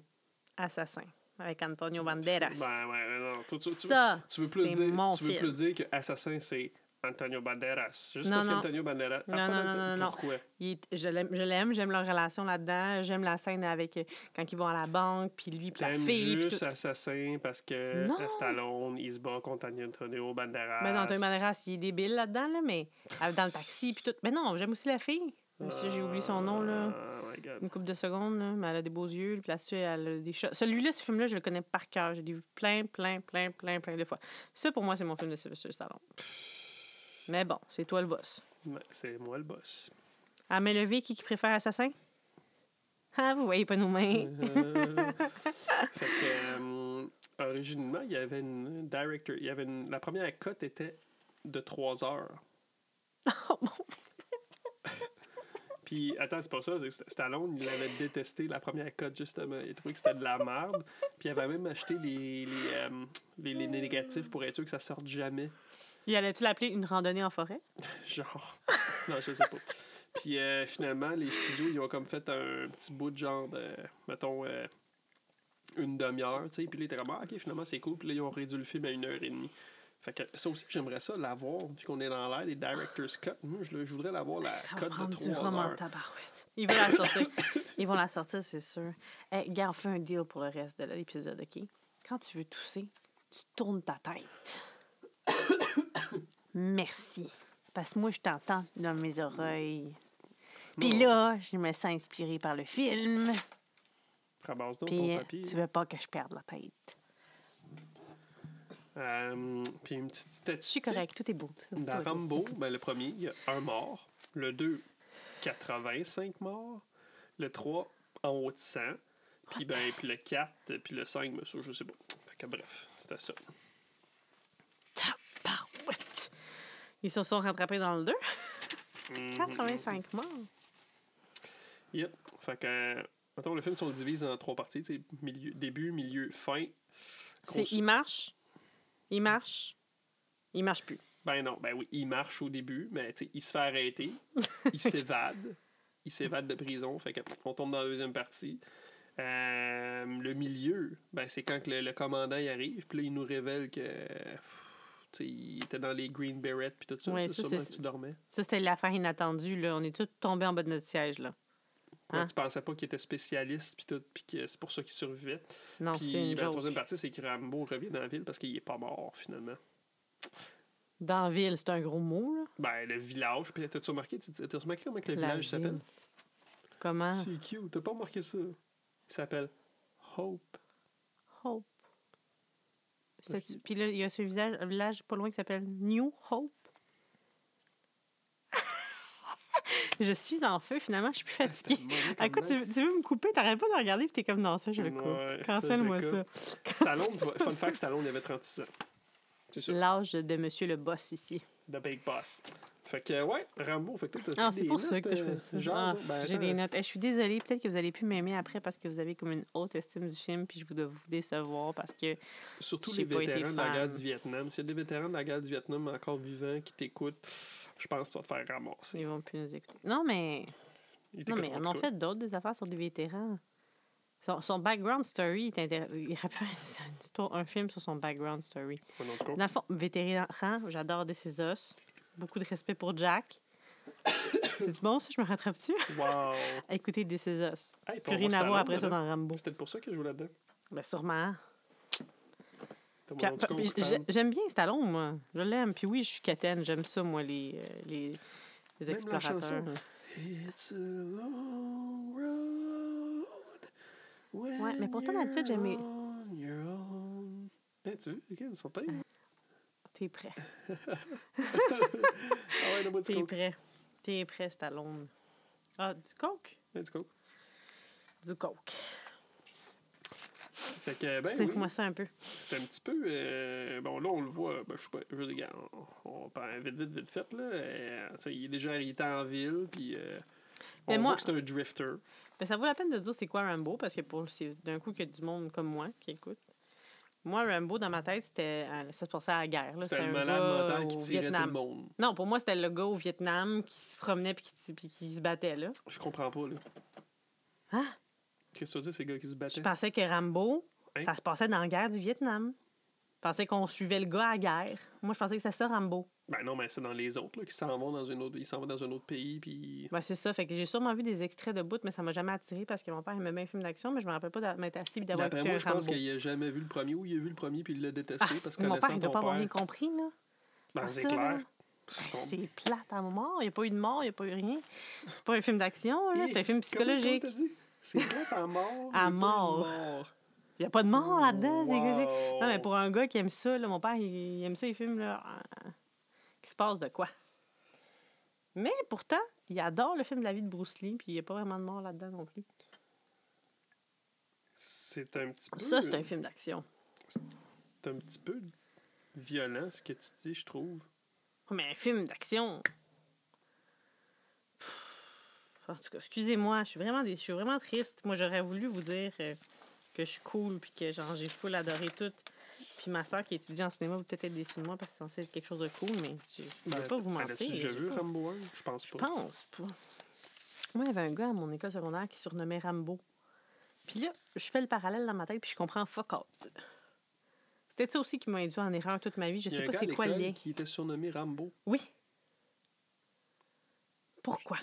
Assassin. Avec Antonio Banderas. Ben, ouais, non. Toi, tu, Ça, tu veux plus dire, mon tu veux film. plus dire que Assassin, c'est Antonio Banderas. Juste Non, parce qu'Antonio Banderas. Non, Ah, non, non, non, non. Pourquoi? Il est- je l'aime, je j'aime leur relation là-dedans. J'aime la scène avec euh, quand ils vont à la banque, puis lui, puis la fille. puis juste. Assassin parce que Non. Stallone, il se bat contre Antonio Banderas. Mais non, Antonio Banderas, il est débile là-dedans, là, mais euh, dans le taxi, puis tout. Mais non, j'aime aussi la fille. Si j'ai oublié son nom, là. Oh my God. Une couple de secondes, là, mais elle a des beaux yeux. Puis là-dessus, elle a des chats. Celui-là, ce film-là, je le connais par cœur. J'ai vu plein, plein, plein, plein, plein de fois. Ça, pour moi, c'est mon film de Sylvester Stallone. Mais bon, c'est toi le boss. Ouais, C'est moi le boss. À main levée, qui, qui préfère Assassin? Ah, vous voyez pas nos mains. Euh, fait que, euh, originellement, il y avait une director. Il y avait une- la première cote était de 3 heures. Oh, bon. Puis, attends, c'est pas ça. Stallone, il avait détesté la première cote, justement. Il trouvait que c'était de la merde. Puis, il avait même acheté les, les, euh, les, les négatifs pour être sûr que ça sorte jamais. Il allait-tu l'appeler une randonnée en forêt? Genre. non, je sais pas. Puis euh, finalement, les studios, ils ont comme fait un petit bout de genre de, mettons, euh, une demi-heure, tu sais. Puis là, ils étaient comme, ah, ok, finalement, c'est cool. Puis là, ils ont réduit le film à une heure et demie. Fait que ça aussi, j'aimerais ça l'avoir, vu qu'on est dans l'air des Director's Cut. Moi, je, je voudrais l'avoir la Ça va cote de prendre du 3 roman heures. tabarouette. Ils vont la sortir. Ils vont la sortir, c'est sûr. Hey, gars, on fait un deal pour le reste de l'épisode, OK? Quand tu veux tousser, tu tournes ta tête. Merci. Parce que moi, je t'entends dans mes oreilles. Puis là, je me sens inspirée par le film. Ramasse donc Puis ton papier. tu veux pas que je perde la tête. Euh, puis une petite Je suis correct, tout est beau. Tout Dans est beau. Rambo, ben, le premier, il y a un mort. Le 2, 85 morts. Le 3, en haut de 100. Puis, ben, puis le 4, puis le 5, mais ça, je sais pas. Fait que bref, c'était ça. Tabarouette. Ils se sont rattrapés dans le 2. Mhm. 85 morts. Yep. Fait que, mettons, le film, si on le divise en trois parties, sais, milieu, début, milieu, fin. C'est il marche, il marche, il marche plus. Ben non, ben oui, il marche au début, mais tu sais, il se fait arrêter, il s'évade, il s'évade de prison, fait que on tombe dans la deuxième partie. Euh, le milieu, ben c'est quand que le, le commandant y arrive, puis là il nous révèle que pff, il était dans les Green puis tout ça, Ouais, ça, sûrement que tu dormais. Ça, c'était l'affaire inattendue. Là. On est tous tombés en bas de notre siège. Là. Ouais, Hein? tu pensais pas qu'il était spécialiste puis tout, puis que c'est pour ça qu'il survivait. Non, c'est une ben, la troisième partie, c'est que Rambo revient dans la ville parce qu'il est pas mort finalement. Dans la ville, c'est un gros mot. Là. Ben le village, puis t'as-tu remarqué, t'as remarqué comment que le La village s'appelle? Comment? C'est cute, t'as pas remarqué ça? Il s'appelle Hope. Hope. Puis là, il y a ce visage, un village pas loin qui s'appelle New Hope. je suis en feu, finalement, je suis plus fatiguée. À quoi tu, veux- tu veux me couper? T'arrêtes pas de regarder, puis t'es comme non, ça, je le coupe. Ouais, ça, Cancelle-moi le ça. Stallone, fun fact, Stallone il avait 36 ans. Ça, L'âge de monsieur le boss ici. The Big Boss. Fait que, ouais, Rambo, fait que toi, Ah, c'est pour ça que tu as euh, choisi ça. Ah, ben, J'ai des notes. Eh, je suis désolée, peut-être que vous allez plus m'aimer après parce que vous avez comme une haute estime du film, puis je vous dois vous décevoir parce que Surtout les pas été vétérans de la guerre du Vietnam. S'il y a des vétérans de la guerre du Vietnam encore vivants qui t'écoutent, je pense que tu vas te faire ramasser. ils vont plus nous écouter. Non, mais non, mais on en toi. fait d'autres des affaires sur des vétérans. Son, son background story est intéressant. Il histoire- un film sur son background story. Ouais. Dans le fond, vétéran, j'adore This Is Us. Beaucoup de respect pour Jack. C'est bon, ça? Je me rattrape-tu? Wow! Écoutez, This Is Us. Hey, Plus rien à voir après ça dans Rambo. Peut-être pour ça que je joue là-dedans. Ben, sûrement. J'aime bien Stallone, moi. Je l'aime. Puis oui, je suis quétaine. J'aime ça, moi, les, euh, les, les explorateurs. It's a long road. Ouais, mais pourtant, d'habitude, j'aimais- j'aimais. Hey, tu veux, ok, ils sont pas. T'es prêt. Ah ouais, donne-moi du T'es coke. prêt. T'es prêt, Stallone. Ah, du coke? Ouais, du coke. Du coke. Fait que, ben, oui, moi ça un peu. c'est un petit peu. euh, bon, là, on le voit. Ben, je sais pas. Je veux dire, on, on parle vite, vite, vite fait, là. euh, il est déjà il était en ville, puis. euh, on moi- voit que c'est un drifter. Mais ça vaut la peine de dire c'est quoi Rambo, parce que pour c'est d'un coup qu'il y a du monde comme moi qui écoute. Moi, Rambo, dans ma tête, c'était euh, ça se passait à la guerre. C'était un un malade mental qui tirait Vietnam. tout le monde. Non, pour moi, c'était le gars au Vietnam qui se promenait puis qui, puis qui se battait, là. Je comprends pas, là. Hein? Qu'est-ce que tu dis, ces gars qui se Je battaient? pensais que Rambo, Hein? ça se passait dans la guerre du Vietnam. Je pensais qu'on suivait le gars à la guerre. Moi, je pensais que c'était ça, Rambo. Ben non, mais c'est dans les autres, là, qui s'en vont dans une autre. Ils s'en vont dans un autre pays, puis. Ben, c'est ça. Fait que j'ai sûrement vu des extraits de bout, mais ça m'a jamais attiré parce que mon père aimait bien les films d'action, mais je me rappelle pas m'être assis et d'avoir écouté moi, je pense qu'il a jamais vu le premier ou il a vu le premier puis il l'a détesté Ah, parce que mon père, il doit pas avoir rien compris, là. ben, Ah, c'est clair. tombe. C'est plate à mort. Il n'y a pas eu de mort, il n'y a pas eu rien. C'est pas un film d'action, là. C'est un film psychologique. C'est plate à mort. À mort. Il n'y a pas de mort là-dedans. Wow. Non, mais pour un gars qui aime ça, là, mon père, il, il aime ça, les films, là, euh, qui se passe de quoi? Mais pourtant, il adore le film de la vie de Bruce Lee, puis il n'y a pas vraiment de mort là-dedans non plus. C'est un petit peu. Ça, c'est un film d'action. C'est un petit peu violent ce que tu dis, je trouve. Mais un film d'action. En tout cas, excusez-moi, je suis vraiment je suis vraiment triste. Moi, j'aurais voulu vous dire euh, que je suis cool puis que genre j'ai full adoré tout. Puis ma soeur qui étudie en cinéma va peut-être être déçue de moi parce que c'est censé être quelque chose de cool, mais je ne vais Ben, pas vous mentir. As-tu déjà j'ai vu pas- Rambo 1? Je pense Je pas. pense pas. Moi, il y avait un gars à mon école secondaire qui surnommait Rambo. Puis là, je fais le parallèle dans ma tête puis je comprends fuck out. Peut-être ça aussi qui m'a induit en erreur toute ma vie. Je a sais pas c'est quoi le lien. qui était surnommé Rambo. Oui. Pourquoi?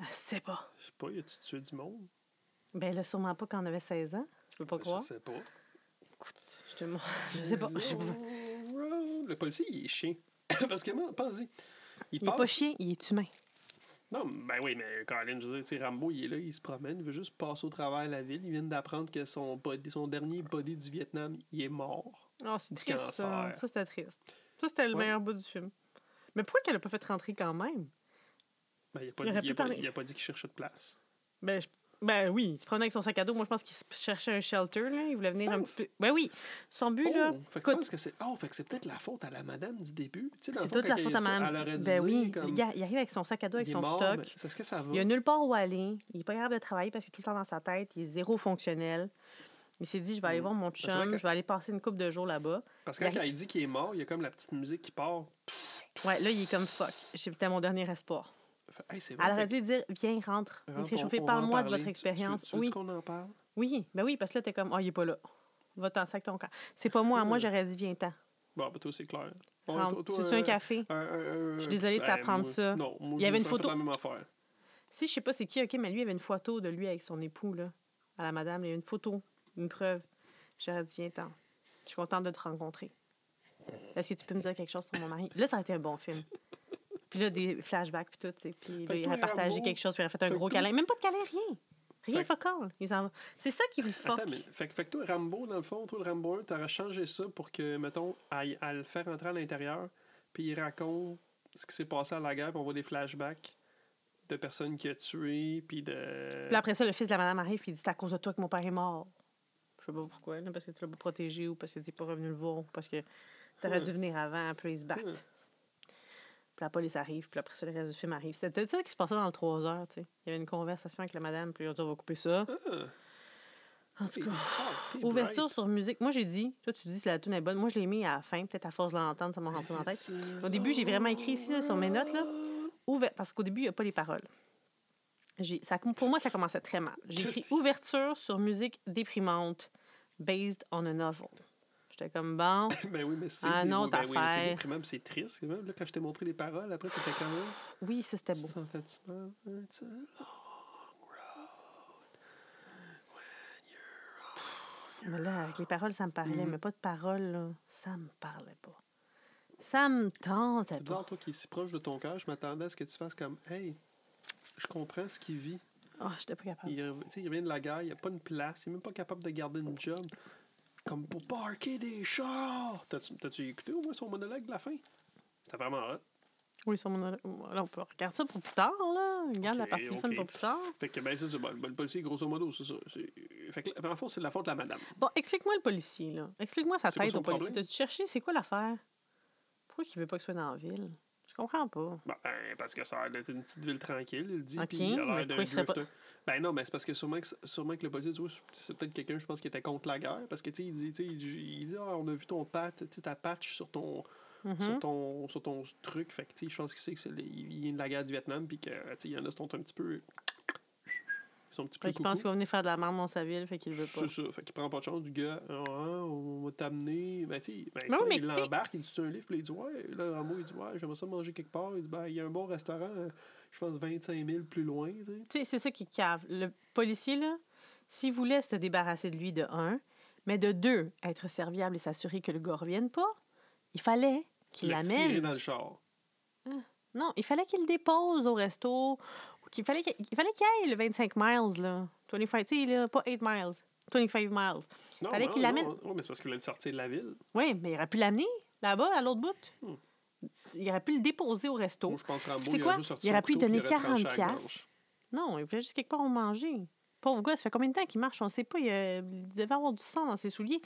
Je sais pas. Je sais pas, y a-tu tué du monde? Ben là, sûrement pas quand on avait 16 ans. Je peux pas croire. Je sais pas. Écoute, je te montre. Je sais pas. Je sais pas. Le policier, il est chien. Parce que, moi, pense-y. Il, Il est pas chien, il est humain. Non, ben oui, mais Colin, je veux dire, tu Rambo, il est là, il se promène, il veut juste passer au travers de la ville. Il vient d'apprendre que son, body, son dernier body du Vietnam, il est mort. Oh, c'est Du triste, ça. cancer. Ça, c'était triste. Ça, c'était le Ouais. meilleur bout du film. Mais pourquoi qu'elle a pas fait rentrer quand même? Ben, il a pas, Il dit, il a pas, parler. il a pas dit qu'il cherchait de place. Ben, je- ben oui, il se prenait avec son sac à dos. Moi, je pense qu'il cherchait un shelter, là. Il voulait venir un petit peu. Ben oui. Son but, là. Oh, fait que écoute, que c'est oh, fait que c'est peut-être la faute à la madame du début. Tu sais, c'est toute la faute à Elle madame. Ben oui. comme, il arrive avec son sac à dos, avec son mort, stock. C'est ce que ça va? Il a nulle part où aller. Il est pas capable de travailler parce qu'il est tout le temps dans sa tête. Il est zéro fonctionnel. Il s'est dit, je vais aller Mm. voir mon vrai chum, que- je vais aller passer une couple de jours là-bas. Parce que quand il dit qu'il est mort, il y a comme la petite musique qui part. Ouais, là, il est comme fuck. C'était mon dernier espoir. Hey, vrai, Elle aurait dû dire, viens, rentre. rentre, en Parle-moi de votre Tu- tu veux- expérience. Tu veux Oui. qu'on en parle? Oui, ben oui, parce que là, t'es comme, oh, il est pas là. Va t'en sac ton camp. C'est pas moi. Moi, j'aurais dit, viens-t'en. Bon, ben toi, c'est clair. Bon, Rentre. toi- Tu veux-tu un euh, café? Je suis désolée de ben, t'apprendre ça. Non, moi, Il y avait une photo- la même affaire. Si, je sais pas c'est qui, OK, mais lui, il avait une photo de lui avec son époux, là, à la madame. Il y a une photo, une preuve. J'aurais dit, viens-t'en. Je suis contente de te rencontrer. Est-ce que tu peux me dire quelque chose sur mon mari? Là, ça a été un bon film. Puis là, des flashbacks, puis tout. Puis là, il a partagé quelque chose, puis il a fait un fait gros câlin. Même pas de câlin, rien. Rien focal. En- C'est ça qui me fuck. Attends, mais fait, que- fait que toi, Rambo, dans le fond, toi, le Rambo 1, t'aurais changé ça pour que, mettons, à, à le faire entrer à l'intérieur, puis il raconte ce qui s'est passé à la guerre, puis on voit des flashbacks de personnes qu'il a tuées, puis de... Puis après ça, le fils de la madame arrive, puis il dit C'est à cause de toi que mon père est mort. Je sais pas pourquoi, là, parce que tu l'as pas protégé, ou parce que t'es pas revenu le voir, ou parce que t'aurais Ouais. dû venir avant, puis ils se battent. Ouais. Puis la police arrive, puis après ça, le reste du film arrive. C'était ça qui se passait dans le 3 heures, tu sais. Il y avait une conversation avec la madame, puis ont dit on va couper ça. Ah, En tout cas, t'es ouverture bright. sur musique. Moi, j'ai dit, toi, tu dis si la tune est bonne. Moi, je l'ai mis à la fin, peut-être à force de l'entendre, ça m'a rentré dans la tête. Au début, j'ai vraiment écrit ici, là, sur mes notes, là. Parce qu'au début, il n'y a pas les paroles. Ça, pour moi, ça commençait très mal. J'ai écrit ouverture sur musique déprimante, based on a novel. J'étais comme, bon, ben oui, mais c'est Ah, non, ben oui, c'est déprimant, c'est triste. quand même. Là, quand je t'ai montré les paroles, après, t'étais quand même... oui, ça, c'était beau. Sentais-tu mal? It's a long Mais là, avec les paroles, ça me parlait, Mhm. mais pas de paroles, là. Ça me parlait pas. Ça me tentait C'est toi qui es si proche de ton cœur, je m'attendais à ce que tu fasses comme Hey, je comprends ce qu'il vit. Oh, j'étais pas capable. Il, il revient de la guerre, il a pas une place, il est même pas capable de garder une job. Comme pour parker des chars. T'as-tu écouté au moins son monologue de la fin? C'était vraiment hot. Oui, sur mon... Là, on peut regarder ça pour plus tard, là. Regarde la partie fun ok. pour plus tard. Fait que, ben, c'est ça. ben, le policier, grosso modo, c'est ça. Fait que, en fond, c'est de la faute de la madame. Bon, explique-moi le policier, là. Explique-moi sa tête son au policier. T'as-tu cherché, c'est quoi l'affaire? Pourquoi il veut pas que ce soit dans la ville? Je comprends pas. Ben, parce que ça a l'air d'être une petite ville tranquille, il dit. Ok, puis il a l'air mais d'un pourquoi il serait pas- drifter. Ben non, mais c'est parce que sûrement que, sûrement que le vois, c'est peut-être quelqu'un, je pense, qui était contre la guerre. Parce que, tu sais, il dit, tu sais, il dit, il dit, ah, on a vu ton pat, ta patch sur ton, Mhm. sur ton, sur ton truc. Fait que, tu sais, je pense qu'il sait que c'est il vient de la guerre du Vietnam, puis que, tu sais, il y en a qui sont un petit peu. Ils sont un petit peu Fait qu'il pense qu'il va venir faire de la merde dans sa ville, fait qu'il veut pas. C'est ça. Fait qu'il prend pas de chance du gars. Ah, on va t'amener. Ben, tu ben, mais il l'embarque, il c'est un livre, puis il dit ouais. Là, Rambo, il dit ouais, j'aimerais ça manger quelque part. Il dit ben, il y a un bon restaurant, je pense 25 000 plus loin, tu sais. C'est ça qui cave. Le policier, là, s'il voulait se débarrasser de lui de un, mais de deux, être serviable et s'assurer que le gars revienne pas, il fallait qu'il l'amène. dans le char. Non, il fallait qu'il le dépose au resto. Qu'il fallait qu'il il fallait qu'il aille le 25 miles, là. 25, tu sais, là, pas 8 miles. 25 miles. Non, Fallait qu'il l'amène. non, mais c'est parce qu'il voulait sortir de la ville. Oui, mais il aurait pu l'amener là-bas, à l'autre bout. Hmm. Il aurait pu le déposer au resto. Moi, je pense que Rambo, il quoi? Il aurait pu couteau, donner puis il aurait tranché 40 la gorge. piastres. Non, il voulait juste quelque part où manger. Pauvre gars, ça fait combien de temps qu'il marche? On ne sait pas. Il, a- il devait avoir du sang dans ses souliers.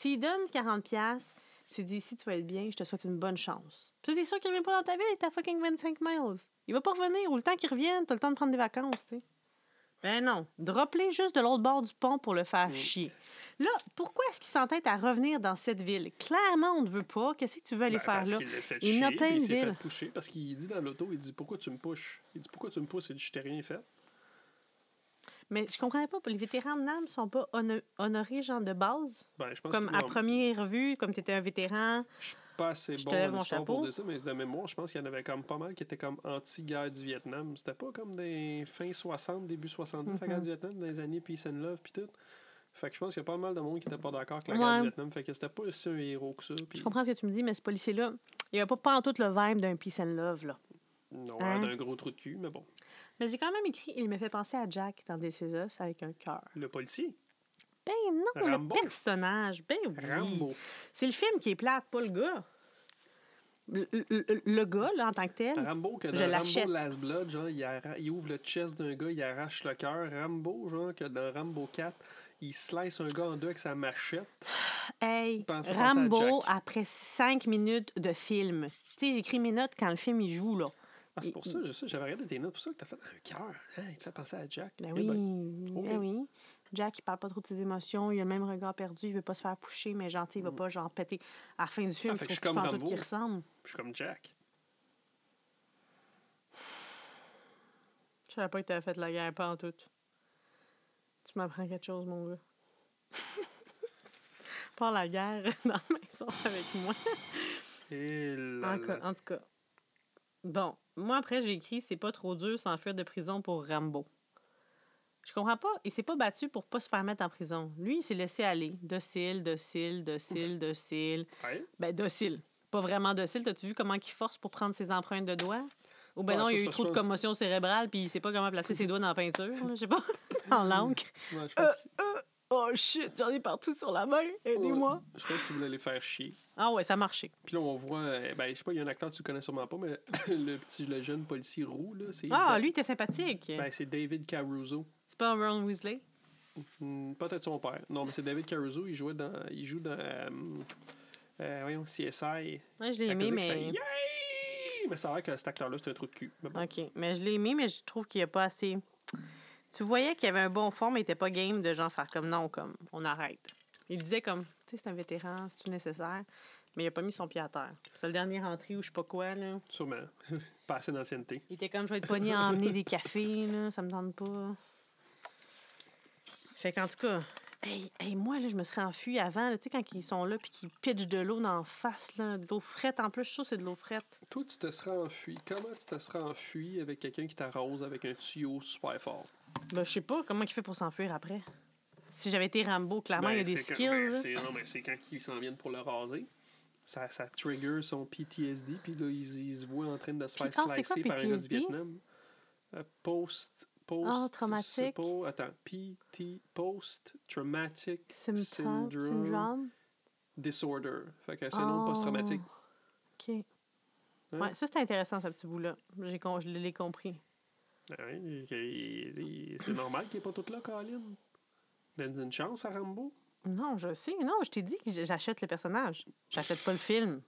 Tu lui donnes 40$, piastres, tu dis si tu vas être bien, je te souhaite une bonne chance. Puis t'es sûr qu'il ne vient pas dans ta ville, à fucking 25 miles. Il va pas revenir. Ou le temps qu'il revienne, t'as le temps de prendre des vacances, tu sais. Ben non. Drop-les juste de l'autre bord du pont pour le faire Mm. chier. Là, pourquoi est-ce qu'il s'entête à revenir dans cette ville? Clairement, on ne veut pas. Qu'est-ce que tu veux aller Ben, faire parce là? qu'il fait Il y en a chier, plein puis de il s'est fait pousser. Parce qu'il dit dans l'auto, il dit pourquoi tu me pushes Il dit pourquoi tu me pousses Il dit je t'ai rien fait. Mais je comprenais pas. Les vétérans de NAM sont pas hono- honorés, genre de base? Ben, je pense Comme que à non, première vue, comme tu étais un vétéran. Je suis pas assez bon en histoire pour dire ça, mais de mémoire, je pense qu'il y en avait comme pas mal qui étaient comme anti-guerre du Vietnam. C'était pas comme des fins 60, début 70, la guerre Mhm. du Vietnam, dans les années Peace and Love, puis tout. Fait que je pense qu'il y a pas mal de monde qui était pas d'accord avec la Ouais. guerre du Vietnam. Fait que c'était pas aussi un héros que ça. Je comprends ce que tu me dis, mais ce policier-là, il avait pas, pas en tout le vibe d'un peace and love, là. Non, Hein? d'un gros trou de cul, mais bon. Mais j'ai quand même écrit, il me fait penser à Jack dans Us avec un cœur. Le policier, Ben non, Rambo? le personnage. Ben oui. Rambo. C'est le film qui est plate, pas le gars. Le, le- le gars, là, en tant que tel. Rambo, que dans. Rambo Last Blood, genre, il, arra- il ouvre le chest d'un gars, il arrache le cœur. Rambo, genre, que dans Rambo 4, il slice un gars en deux avec sa machette. Hey, Rambo, après cinq minutes de film. Tu sais, j'écris mes notes quand le film, il joue, là. Ah, c'est pour ça, je sais, j'avais regardé tes notes, pour ça que t'as fait un cœur. Hein, il te fait penser à Jack. Ben Eh oui, ben, ben ok. oui. Jack, il parle pas trop de ses émotions, il a le même regard perdu, il veut pas se faire coucher, mais gentil, il va pas genre péter. À la fin du film, Mm. Ah, je fait que trouve je suis comme tout qui Rambo. ressemble. Je suis comme Jack. Je savais pas que t'avais fait la guerre, pas en tout. Tu m'apprends quelque chose, mon gars. pas la guerre dans la maison avec moi. Et là, En, là. ca- en tout cas. Bon, moi après, j'ai écrit c'est pas trop dur s'enfuir de prison pour Rambo. Je comprends pas. Il s'est pas battu pour pas se faire mettre en prison. Lui, il s'est laissé aller. Docile, docile, docile, docile. Ouais. Ben, docile. Pas vraiment docile. T'as-tu vu comment il force pour prendre ses empreintes de doigts? Ou ben Ah, non, ça, il y a eu trop de commotion cérébrale puis il sait pas comment placer ses doigts dans la peinture. Je sais pas. en l'encre. Ouais, je pense qu'il- Oh shit, j'en ai partout sur la main. Aidez-moi. je pense qu'il voulait les faire chier. Ah ouais, ça a marché. Puis là, on voit, euh, ben, je sais pas, il y a un acteur que tu connais sûrement pas, mais le petit, le jeune policier roux, là, c'est. Ah, lui, t'es sympathique. Ben, c'est David Caruso. C'est pas Ron Weasley? Hmm, Peut-être son père. Non, mais c'est David Caruso. Il jouait dans. Il joue dans. euh, euh, voyons, CSI. Ouais, je l'ai La aimé, fait mais. Yay! Mais ça a l'air que cet acteur-là, c'est un trou de cul. Mais bon. OK. Mais je l'ai aimé, mais je trouve qu'il n'y a pas assez. Tu voyais qu'il y avait un bon fond, mais il n'était pas game de genre faire comme non, comme on arrête. Il disait comme, c'est un vétéran, c'est-tu nécessaire? Mais il n'a pas mis son pied à terre. C'est le dernier entrée ou je sais pas quoi, là. Sûrement. pas assez d'ancienneté. Il était comme, je vais être pogné à emmener des cafés, là, ça me tente pas. Fait qu'en tout cas, Hey, hey, moi, là, je me serais enfui avant, là, tu sais, quand ils sont là puis qu'ils pitchent de l'eau dans la face, là, de l'eau frette. En plus, je suis sûre que c'est de l'eau frette. Toi, tu te serais enfui. Comment tu te serais enfui avec quelqu'un qui t'arrose avec un tuyau super fort? Ben, je sais pas comment il fait pour s'enfuir après? Si j'avais été Rambo, clairement, il y a Ben, des skills. quand- ben, c'est- non, mais c'est quand ils s'en viennent pour le raser. Ça, ça trigger son PTSD, puis là, ils, ils se voient en train de se faire ah, c'est quoi slicer par un gars du? Vietnam. Euh, post. Post. Ah, traumatique. po- attends, PT. Post Traumatic Symptôme, Syndrome syndrome? Disorder. Fait que c'est un nom Oh. post-traumatique. OK. Hein? Ouais, ça, c'est intéressant, ce petit bout-là. Con- Je l'ai compris. Ah ouais, il- il- il- c'est normal qu'il n'est pas tout là, Colin. Donne une chance à Rambo? Non, je sais. Non, je t'ai dit que j'achète le personnage. J'achète pas le film.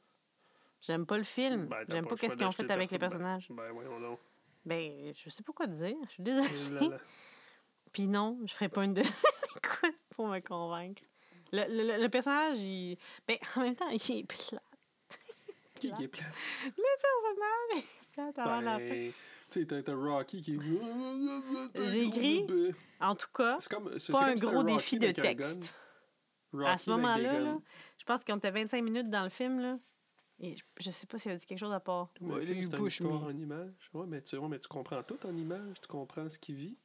J'aime pas le film. Ben, J'aime pas qu'est-ce qu'ils ont fait avec les perso- personnages. Ben, ben voyons donc. Ben, je sais pas quoi te dire. Je suis désolée. Puis non, je ferai pas une deuxième écoute pour me convaincre. Le, le- le- personnage, il... Ben, en même temps, il est plat. Qui est plat? Le personnage est plat avant la fin. Tu sais, t'as Rocky qui est. J'ai écrit- En tout cas, C'est comme. pas un gros défi de texte. À ce moment-là, je pense qu'on était 25 minutes dans le film, là. Et je- sais pas s'il avait dit quelque chose à part. Ouais, c'est une histoire me. en images. Ouais, mais tu, ouais, mais tu comprends tout en images, tu comprends ce qu'il vit.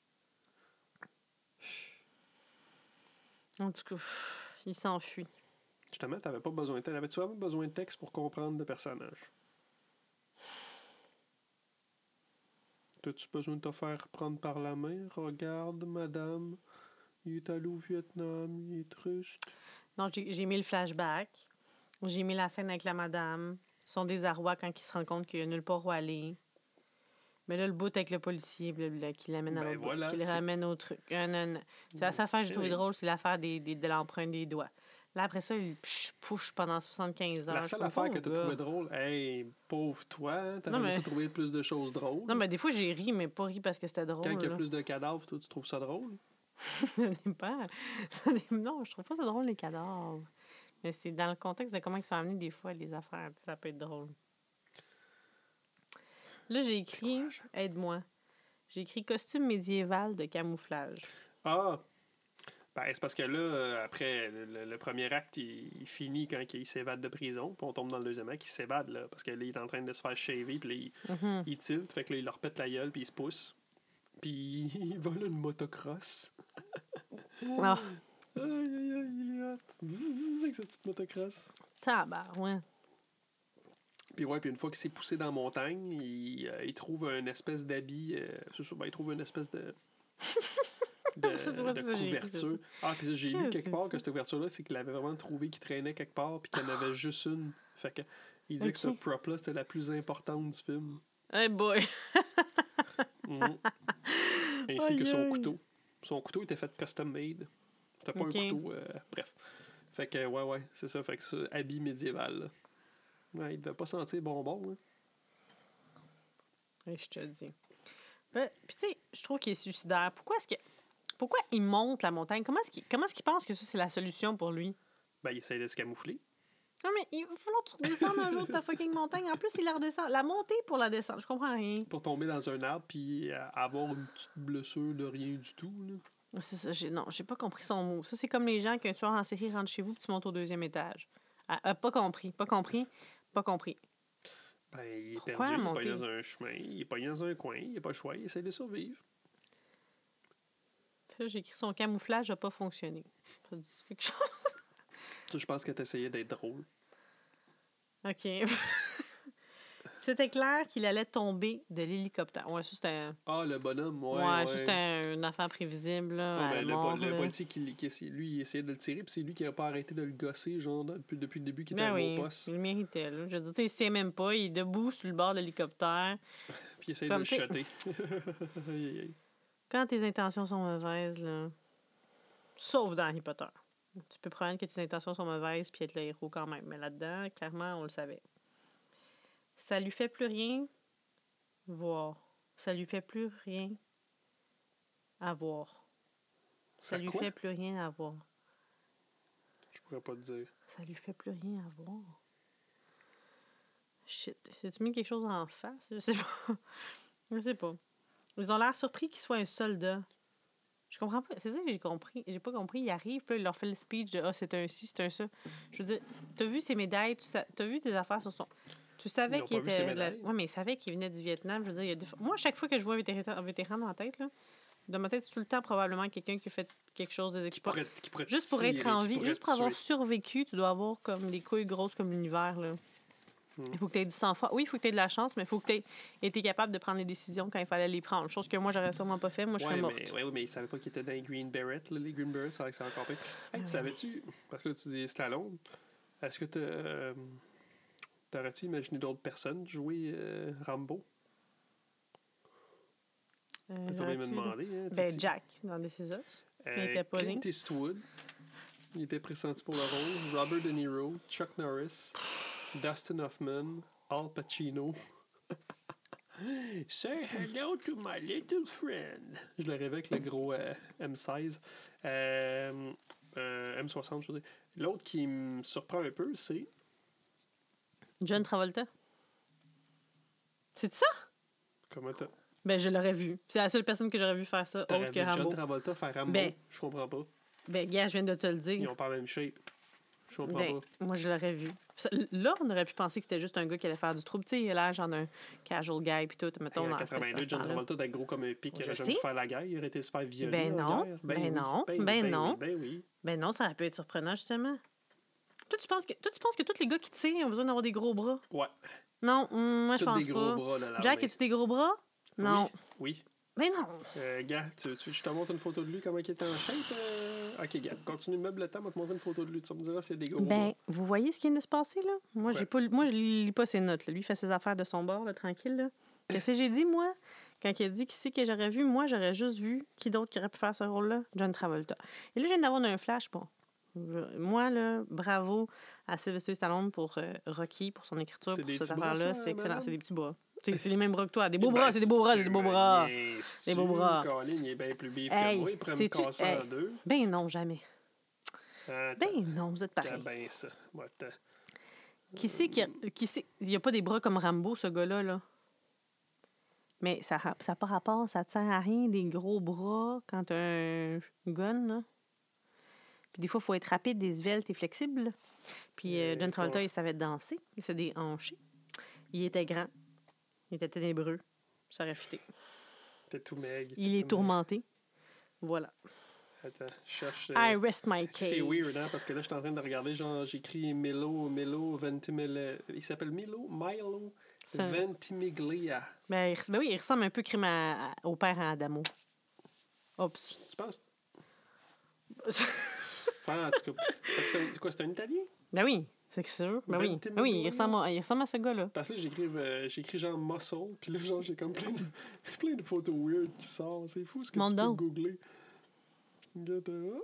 En tout cas, il s'enfuit. Justement, t'avais pas besoin de texte. Avais-tu vraiment besoin de texte pour comprendre le personnage? T'as-tu besoin de te faire prendre par la main? Regarde, madame, il est allé au Vietnam, il est triste. Non, j'ai mis le flashback. J'ai mis la scène avec la madame. Son désarroi quand il se rend compte qu'il n'y a nulle part où aller. Mais là, le bout avec le policier blablabla, qui l'amène à Ben l'autre voilà, qui le c'est- ramène au truc. Ah, non, non. C'est que j'ai trouvé oui. drôle, c'est l'affaire des, des- de l'empreinte des doigts. Là, après ça, il push pendant 75 heures. La seule affaire que gars. trouvé drôle, hey, pauvre toi, t'as mais- à trouver plus de choses drôles. Non, mais des fois, j'ai ri, mais pas ri parce que c'était drôle. Quand il y a plus de cadavres, toi, tu trouves ça drôle? Ça dépend. Ça dé- non, je trouve pas ça drôle, les cadavres. Mais c'est dans le contexte de comment ils sont amenés des fois, les affaires. Ça peut être drôle. Là, j'ai écrit, aide-moi. J'ai écrit costume médiéval de camouflage. Ah! Ben, c'est parce que là, euh, après, le, le- premier acte, il, il finit quand il s'évade de prison, puis on tombe dans le deuxième acte, il s'évade, là, parce que là, il est en train de se faire shaver, puis là, il, Mhm. il tilt, fait que là, il leur pète la gueule, puis il se pousse. Puis il vole une motocross. Ah, Aïe, aïe, aïe, hot. Mmh, Avec sa petite motocross. tabarouette. Puis ouais, puis une fois qu'il s'est poussé dans la montagne, il, euh, il trouve une espèce d'habit. euh, ben, il trouve une espèce de. de, de couverture. Ah, puis j'ai lu quelque que part que cette couverture-là, c'est qu'il avait vraiment trouvé qu'il traînait quelque part, puis qu'il y en avait juste une. Fait que. Il disait que cette prop-là, c'était la plus importante du film. Hey boy! Mhm. Ainsi que son couteau. Son couteau était fait custom made. C'était pas un couteau. euh, bref. Fait que, ouais, ouais, c'est ça. Fait que ça, habit médiéval. là. Ouais, il devait pas sentir bonbon. Hein. Ouais, je te dis. Ben, Puis tu sais, je trouve qu'il est suicidaire. Pourquoi est-ce que. Pourquoi il monte la montagne? Comment est-ce qu'il qu'il pense que ça, c'est la solution pour lui? Ben, il essaie de se camoufler. Non, mais il va falloir que tu redescendes un jour de ta fucking montagne. En plus, il la redescend. La montée pour la descendre, je comprends rien. Pour tomber dans un arbre puis euh, avoir une petite blessure de rien du tout. Là. C'est ça, j'ai, non, j'ai pas compris son mot. Ça, c'est comme les gens qu'un tueur en série rentre chez vous puis tu montes au deuxième étage. Ah, ah, pas compris, pas compris, pas compris. Ben, il est Pourquoi perdu, il est pas dans un chemin, il est pas dans un coin, il a pas le choix, il essaie de survivre. Écrit son camouflage n'a pas fonctionné. Ça dit quelque chose? Je pense que t'essayais d'être drôle. OK. C'était clair qu'il allait tomber de l'hélicoptère. Ouais, ça, c'était. un- Ah, le bonhomme, ouais. Ouais, ouais. c'était un- une affaire prévisible. Là, ben, le, mort, le là. policier, qui, qui lui, il essayait de le tirer, puis c'est lui qui n'a pas arrêté de le gosser, genre, depuis, depuis le début qu'il était Ben oui, au poste. il le méritait. Là. Je veux dire, tu sais, il tient même pas. Il est debout sur le bord de l'hélicoptère. Puis il essaie Comme de le shotter. Quand tes intentions sont mauvaises, là, sauf dans Harry Potter, tu peux prendre que tes intentions sont mauvaises puis être le héros quand même. Mais là-dedans, clairement, on le savait. Ça lui fait plus rien voir. Ça lui fait plus rien à voir. Ça Ça lui quoi? fait plus rien à voir. Je pourrais pas te dire. Ça lui fait plus rien à voir. Shit. C'est-tu mis quelque chose en face? Je sais pas. Je sais pas. Ils ont l'air surpris qu'il soit un soldat. Je comprends pas. C'est ça que j'ai compris. J'ai pas compris. Il arrive, puis là, il leur fait le speech de Ah, c'est un ci, c'est un ça. Je veux dire, t'as vu ses médailles, tu as vu tes affaires sur son. Tu savais Ils qu'il était. la-. Ouais, mais il savait qu'il venait du Vietnam. Je veux dire, il y a fois- Moi, à chaque fois que je vois un vétéran, un vétéran dans ma tête, là, dans ma tête, c'est tout le temps probablement quelqu'un qui a fait quelque chose des Qui exploits. pourrait, qui pourrait te Juste pour tirer, être en qui vie, juste te pour avoir survécu, tu dois avoir comme des couilles grosses comme l'univers. là. Hmm. Il faut que tu aies du sang-froid. Oui, il faut que tu aies de la chance, mais il faut que tu aies été capable de prendre les décisions quand il fallait les prendre. Chose que moi, j'aurais sûrement pas fait. Moi, je serais Ouais, morte. mais, ouais, mais il savait pas qu'il était dans les Green Beret. Là, les Green Berets, c'est vrai que c'est encore pire. Hey, tu savais-tu, parce que là, tu dis Stallone, est-ce que tu euh, t'aurais-tu imaginé d'autres personnes jouer euh, Rambo? Euh, Parce envie de me demander. Hein, Ben, Titi. Jack, dans des ciseaux. Euh, il était pas Clint. Eastwood, il était pressenti pour le rôle. Robert De Niro, Chuck Norris, Dustin Hoffman, Al Pacino. Say hello to my little friend. Je le rêvais avec le gros euh, M16. Euh, euh, M60, je veux dire. L'autre qui me surprend un peu, c'est. John Travolta. C'est ça? Comment t'as. Ben, je l'aurais vu. C'est la seule personne que j'aurais vu faire ça, autre que vu John Rambo. Travolta faire Rambo? Ben- je comprends pas. Ben, gars, je viens de te le Ils dire. ont pas la même shape. Je comprends Ben, pas. moi, je l'aurais vu. Là, on aurait pu penser que c'était juste un gars qui allait faire du trouble. Tu sais, il a l'air genre d'un casual guy, puis tout. Mettons, Hey, en dans- 82, dans ce John. Travolta était gros comme un pic, il aurait jamais pu faire la guerre, il aurait été super violent. Ben non, ben oui, non, ben, ben oui, non. Ben oui. Ben non, ça aurait pu être surprenant, justement. Toi, tu penses que, toi, tu penses que tous les gars qui tirent ont besoin d'avoir des gros bras? Ouais, Non, moi, je pense des gros pas. bras, là. Jack, as-tu des gros bras? Non. Oui. Mais non. Euh, gars, tu, tu, je te montre une photo de lui, comment il était en shape. euh? Ok, gars, continue de meuble le temps, va te montrer une photo de lui. Tu me diras s'il y a des gros Ben, vous voyez ce qui vient de se passer, là? Moi, j'ai Ouais. pas, moi je lis pas ses notes. là. Lui, il fait ses affaires de son bord, là, tranquille. Là. Qu'est-ce que j'ai dit, moi? Quand il a dit qui c'est que j'aurais vu, moi, j'aurais juste vu qui d'autre qui aurait pu faire ce rôle-là? John Travolta. Et là, je viens d'avoir un flash. Bon, moi, là, bravo à Sylvester Stallone pour euh, Rocky, pour son écriture, C'est pour cette affaire-là. C'est excellent. C'est des petits bras. C'est les mêmes bras que toi. Des beaux Eh bras, ben, c'est des beaux bras, c'est des beaux bras. Des beaux bras. Colin, il est bien plus bif que moi, il pourrait me sais-tu- casser hey. en deux. Ben non, jamais. Ben non, vous êtes pareil. bien ça. Qui sait qui, a- qui sait, il n'y a pas des bras comme Rambo, ce gars-là, là? Mais ça n'a pas rapport, ça ne sert à rien, des gros bras, quand tu un gun, là? Puis des fois, il faut être rapide, des sveltes et flexible. Puis euh, Euh, John Travolta, il savait danser, il s'est déhanché. Il était grand, il était ténébreux, ça aurait fité. T'es tout maigre. Il est tourmenté. Voilà. Attends, je cherche. euh, I rest my case. C'est weird, hein, parce que là, je suis en train de regarder, genre, j'écris Milo, Milo, Ventimiglia. Il s'appelle Milo, Milo un- Ventimiglia. Ben, il ben oui, il ressemble un peu crime à- au père à Adamo. Oups. Tu penses? Enfin, en tout cas. Fait que c'est quoi, c'est un Italien? Ben oui, c'est sûr. Ben oui, ben oui il, ressemble, à- il ressemble à ce gars-là. Parce que là, j'écris, euh, j'écris genre muscle, puis là, genre, j'ai comme plein de, plein de photos weird qui sortent. C'est fou ce que Montre tu peux donc. googler. Oh.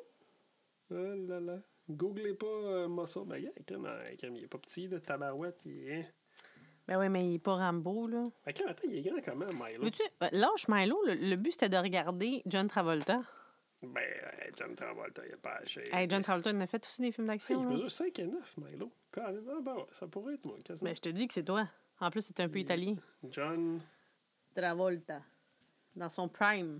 Ah là là. Googlez pas euh, muscle. Ben, comme, euh, il est pas petit, de tabarouette, il est. Ben oui, mais il est pas Rambo, là. Ben, quand, attends, il est grand comment, Milo? Veux-tu, euh, lâche Milo, le, le but c'était de regarder John Travolta. Ben, John Travolta, il a pas acheté. Hey, John Travolta, il en a fait aussi des films Hey, d'action. il mesure 5 et 9, Milo. Quand même, ah, ben ouais, ça pourrait être moi, quasiment. Ben, je te dis que c'est toi. En plus, c'est un peu Il- italien. John. Travolta. Dans son prime.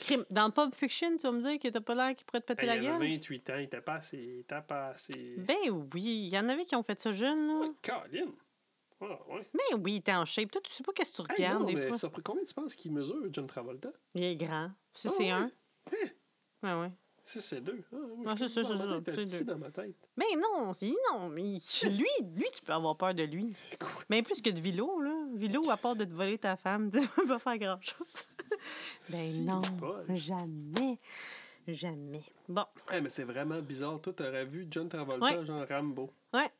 Crime. Dans Pulp Fiction, tu vas me dire que t'as pas l'air qu'il pourrait te péter Hey, il la avait gueule? 28 ans, il était pas assez. Il était pas assez. Ben oui, il y en avait qui ont fait ça jeune, là. Colin! Ah, ouais. Ben oui, t'es en shape. Toi, tu sais pas qu'est-ce que tu Hey, regardes non, des mais fois? surpris- combien tu penses qu'il mesure, John Travolta? Il est grand. Ça, Ah c'est ouais? un. Hein? Ouais, ouais. Ça, c'est deux. Ah, Ah, c'est ça, c'est ça, deux. dans ma tête. Ben non, c'est non, mais lui, lui, tu peux avoir peur de lui. Mais plus que de Vilo, là. Vilo, à part de te voler ta femme, tu peux pas faire grand-chose. ben Si, non, bol. jamais. Jamais. Bon, Hey, mais c'est vraiment bizarre. Toi, t'aurais vu John Travolta, Ouais. genre Rambo. ouais.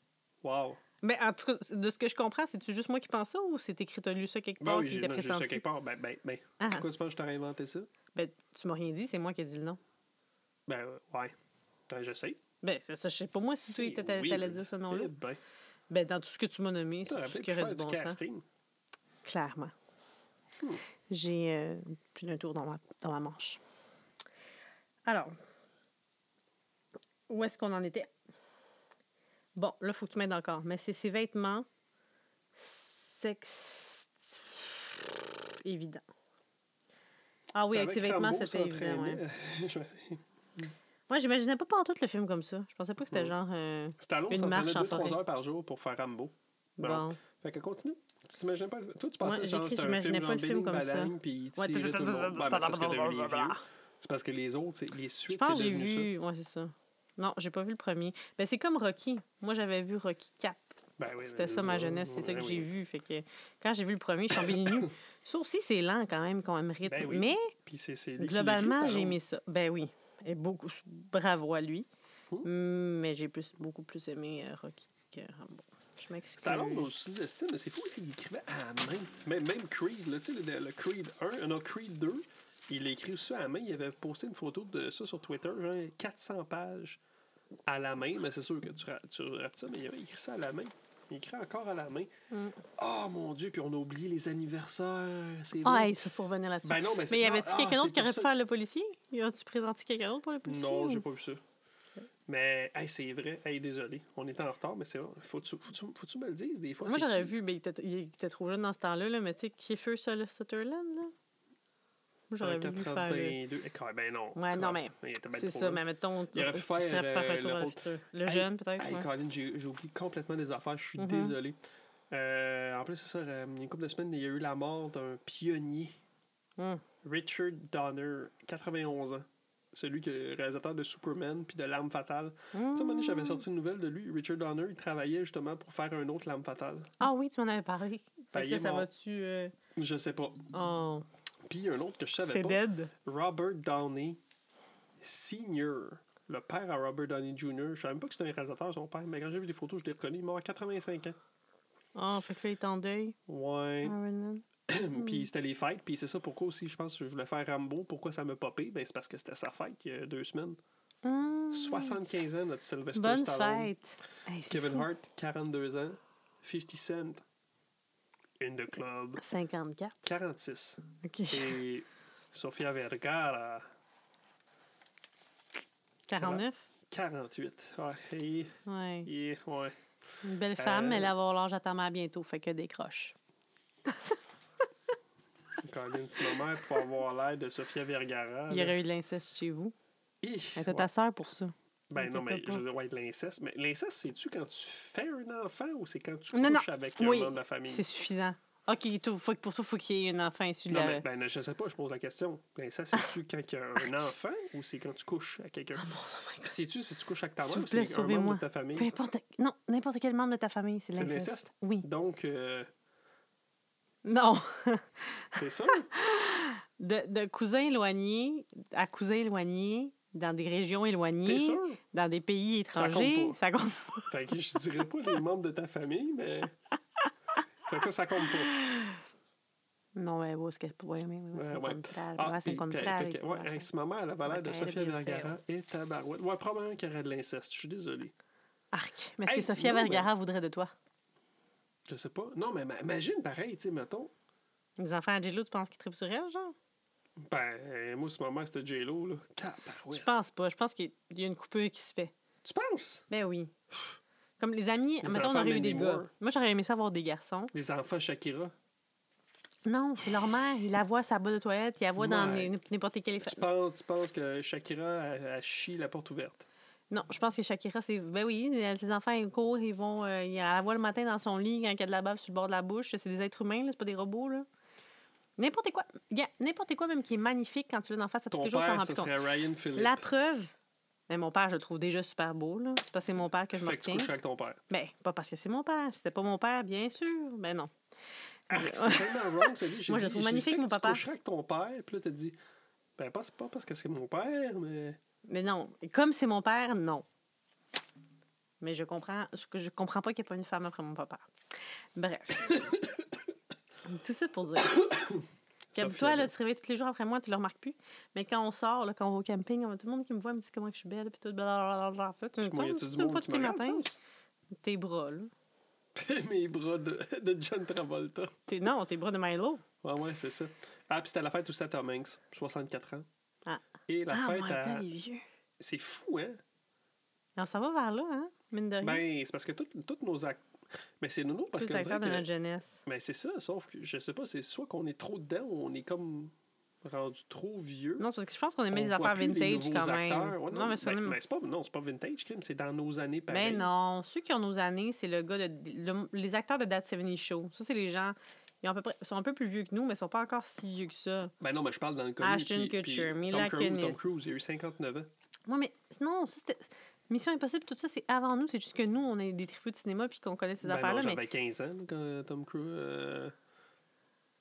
Wow. Ben, en tout cas, de ce que je comprends, c'est-tu juste moi qui pense ça ou c'est écrit, t'as lu ça quelque Ben part oui, qui j'ai j'ai ça quelque part. Ben, ben, ben. Ah. Pourquoi tu penses que je t'aurais inventé ça? Ben, tu m'as rien dit, c'est moi qui ai dit le nom. Ben, euh, ouais. Ben, je sais. Ben, c'est ça, je sais pas moi si tu weird. dire ce nom-là. Eh ben, Ben, dans tout ce que tu m'as nommé, c'est tout ce qui aurait du du bon sens. casting. Clairement. Hmm. J'ai euh, plus d'un tour dans ma, dans ma manche. Alors, où est-ce qu'on en était? Bon, là, il faut que tu m'aides encore. Mais c'est ses vêtements sex... évident. Ah oui, avec ses vêtements, c'était évident, ouais. Je- Moi, j'imaginais pas tout le film comme ça. Je pensais pas que c'était Ouais. genre. euh, Stallone Une marche en 2-3 forêt. heures par jour pour faire Rambo. Bon. Bon. Fait que continue. Tu t'imagines pas. Toi, tu pensais Ouais, que j'ai genre, c'était un film pas genre le film comme ça. Puis il tirait tout le monde. C'est parce que t'as vu les vieux. C'est parce que les autres, les Je suites, pense que c'est j'ai devenu ça. vu. Ouais, c'est ça. Non, j'ai pas vu le premier. Ben, c'est comme Rocky. Moi, j'avais vu Rocky 4. Ben oui, C'était ça ma jeunesse. C'est ça que j'ai vu. Fait que quand j'ai vu le premier, je suis tombée nues. Ça aussi, c'est lent quand même, quand même rythme. Ben. Mais globalement, j'ai aimé ça. Ben oui. Et beaucoup. Bravo à lui. Ouh. Mais j'ai plus, beaucoup plus aimé euh, Rocky que Rambo. Je m'excuse. Stallone nous sous-estime, mais c'est fou, il écrivait à la main. Même, même Creed, là, le, le Creed 1, euh, non, Creed 2, il a écrit ça à la main. Il avait posté une photo de ça sur Twitter, genre 400 pages à la main. Mais c'est sûr que tu, tu ça, mais il avait écrit ça à la main. Il écrit encore à la main. Mm. Oh mon Dieu, puis on a oublié les anniversaires. Ah, ça faut revenir là-dessus. Ben non, mais mais y avait-tu ah, quelqu'un d'autre qui aurait pu faire le policier? Y a-tu présenté quelqu'un d'autre pour le policier? Non, j'ai pas vu ça. Mais, hey, c'est vrai. Hey, désolé. On était en retard, mais c'est vrai. Faut-tu faut-tu- faut-tu me le dises des fois? Moi, j'aurais vu, mais il était, il était trop jeune dans ce temps-là, là, mais tu sais, Kiefer Sutherland, là. Moi, j'aurais lui faire. le- 82. Eh, Ben non. Ouais, non, mais C'est ça, mais mettons. Il aurait pu faire, euh, le rôle-. Le jeune, peut-être. Hey, ouais. Colin, j'ai oublié complètement des affaires. Je suis Mhm. désolé. Euh, en plus, c'est ça. euh, il y a une couple de semaines, il y a eu la mort d'un pionnier, Hum. Richard Donner, 91 ans. Celui qui est réalisateur de Superman puis de L'Arme Fatale. Tu sais, j'avais sorti une nouvelle de lui. Richard Donner, il travaillait justement pour faire un autre L'Arme Fatale. Ah oui, tu m'en avais parlé. Fait que ça va-tu. euh, Je sais pas. Oh, Puis il y a un autre que je savais c'est pas. dead. Robert Downey Sr., le père à Robert Downey Jr. Je savais même pas que c'était un réalisateur, son père, mais quand j'ai vu les photos, je l'ai reconnu. Il est mort à 85 ans. Ah, fait que là, il est en deuil. Ouais. Iron Man. puis c'était les fêtes, puis c'est ça pourquoi aussi, je pense que je voulais faire Rambo. Pourquoi ça m'a popé? Ben, c'est parce que c'était sa fête il y a deux semaines. Hum, 75 ans, notre Sylvester Bonne Stallone. fête. Hey, Kevin fou. Hart, 42 ans. 50 Cent, in the club, 54. 46. OK. Et Sofia Vergara, 49. 48. Ouais, et, Ouais. et- ouais. Une belle femme, Euh, mais elle va avoir l'âge à ta mère bientôt, fait que des croches. Colin, si ma mère pouvait avoir l'air de Sofia Vergara. Il y aurait eu de l'inceste chez vous. Elle était ta sœur pour ça. Ben non, mais je veux dire, ouais, l'inceste. Mais l'inceste, c'est-tu quand tu fais un enfant ou c'est quand tu Non, non. couches avec un membre de la famille? C'est suffisant. OK, tout- faut, pour ça, il faut qu'il y ait un enfant issu de Non, la... mais ben, je sais pas, je pose la question. L'inceste, c'est-tu quand il y a un enfant ou c'est quand tu couches avec quelqu'un? Puis sais-tu si tu couches avec ta Oh mère ou c'est un membre de ta famille? Peu importe... Non, n'importe quel membre de ta famille, c'est de C'est l'inceste. l'inceste? Oui. Donc, euh, Non. c'est ça? De, de cousin éloigné à cousin éloigné, dans des régions éloignées, sûr? dans des pays Ça compte étrangers, pas. ça compte Fait que je dirais pas les membres de ta famille, mais. Fait que ça, ça compte pas. Non, mais bon, ce que... Mais, ouais, c'est contraire. Ah, c'est contraire. ouais, hey, si ma mère elle avait l'air de Sophia Vergara et tabarouette. Ouais, probablement qu'il y aurait de l'inceste. Je suis désolé. Arc. Mais est-ce que Sophia Vergara voudrait de toi? Je sais pas. Non, mais ma- imagine pareil, tu sais, mettons. Les enfants à Jello, tu penses qu'ils trippent sur elle, genre? Ben, moi, ce moment, c'était J-Lo, là. Tabarouette. Je pense pas. Je pense qu'il y a une coupure qui se fait. Tu penses? Ben oui. Comme les amis, Les mettons, on aurait eu des gars. Moi, j'aurais aimé ça avoir des garçons. Les enfants Shakira. Non, c'est leur mère. Ils la voient à sa boîte de toilette, ils la voient dans Ouais. n'importe quel effet. Tu penses, tu penses que Shakira, elle, elle chie la porte ouverte? Non, je pense que Shakira, c'est. Ben oui, ses enfants, ils courent, ils vont. euh, ils la voient le matin dans son lit quand il y a de la bave sur le bord de la bouche. C'est des êtres humains, là, c'est pas des robots, là. N'importe quoi. Gars, N'importe quoi, même qui est magnifique quand tu l'as en face à tous Ton les jours, tu t'en père, ce plus compte. serait Ryan Phillippe. La preuve. Mais mon père, je le trouve déjà super beau, là. C'est parce que c'est mon père que je me Fait que tu retiens. couches avec ton père. Ben, pas parce que c'est mon père. Si C'était pas mon père, bien sûr. Ben non. Ah, c'est tellement wrong, ça dit. J'ai Moi, je dit- le trouve j'ai magnifique, fait mon que tu papa. coucherais avec ton père, puis là, t'as dit, ben, pas, c'est pas parce que c'est mon père, mais. Mais non. Et Comme c'est mon père, non. Mais je comprends, je, je comprends pas qu'il n'y ait pas une femme après mon papa. Bref. Tout ça pour dire. Sophia, toi, là, tu te réveilles tous les jours après moi, tu le remarques plus. Mais quand on sort, là, quand on va au camping, tout le monde qui me voit me dit comment que je suis belle, puis tout, blablabla. Tu me tu me vois tous les matins, tes bras, là. Mes bras de, de John Travolta. Tes- non, tes bras de Milo. Ouais, ouais, c'est ça. Ah, puis c'était la fête aussi à Tom Hanks, 64 ans. Ah. Et la ah, fête à. C'est fou, hein? Non, ça va vers là, hein, mine de rien. Ben, c'est parce que toutes toutes nos acteurs. Mais c'est nounou parce Tous que. les on acteurs de notre jeunesse. Mais c'est ça, sauf que je sais pas, c'est soit qu'on est trop dedans ou on est comme. rendu trop vieux. Non, c'est parce que je pense qu'on aimait On des voit affaires les vintage quand même. Ouais, non, mais c'est ben, ben, c'est pas, non, c'est pas vintage, c'est dans nos années pareil. Ben non, ceux qui ont nos années, c'est le gars de. le- les acteurs de That 70 Show. Ça, c'est les gens. Ils, ont à peu près, sont un peu plus vieux que nous, mais ils sont pas encore si vieux que ça. Ben non, mais je parle dans le connu. Ashton Kutcher, Tom Mila Cruise, Tom. Cruise, il a eu 59 ans. Moi, mais non, ça, c'était. Mission Impossible, tout ça, c'est avant nous. C'est juste que nous, on est des tripeux de cinéma puis qu'on connaît ces Ben affaires-là. non, mais j'avais 15 ans quand Tom Cruise... euh,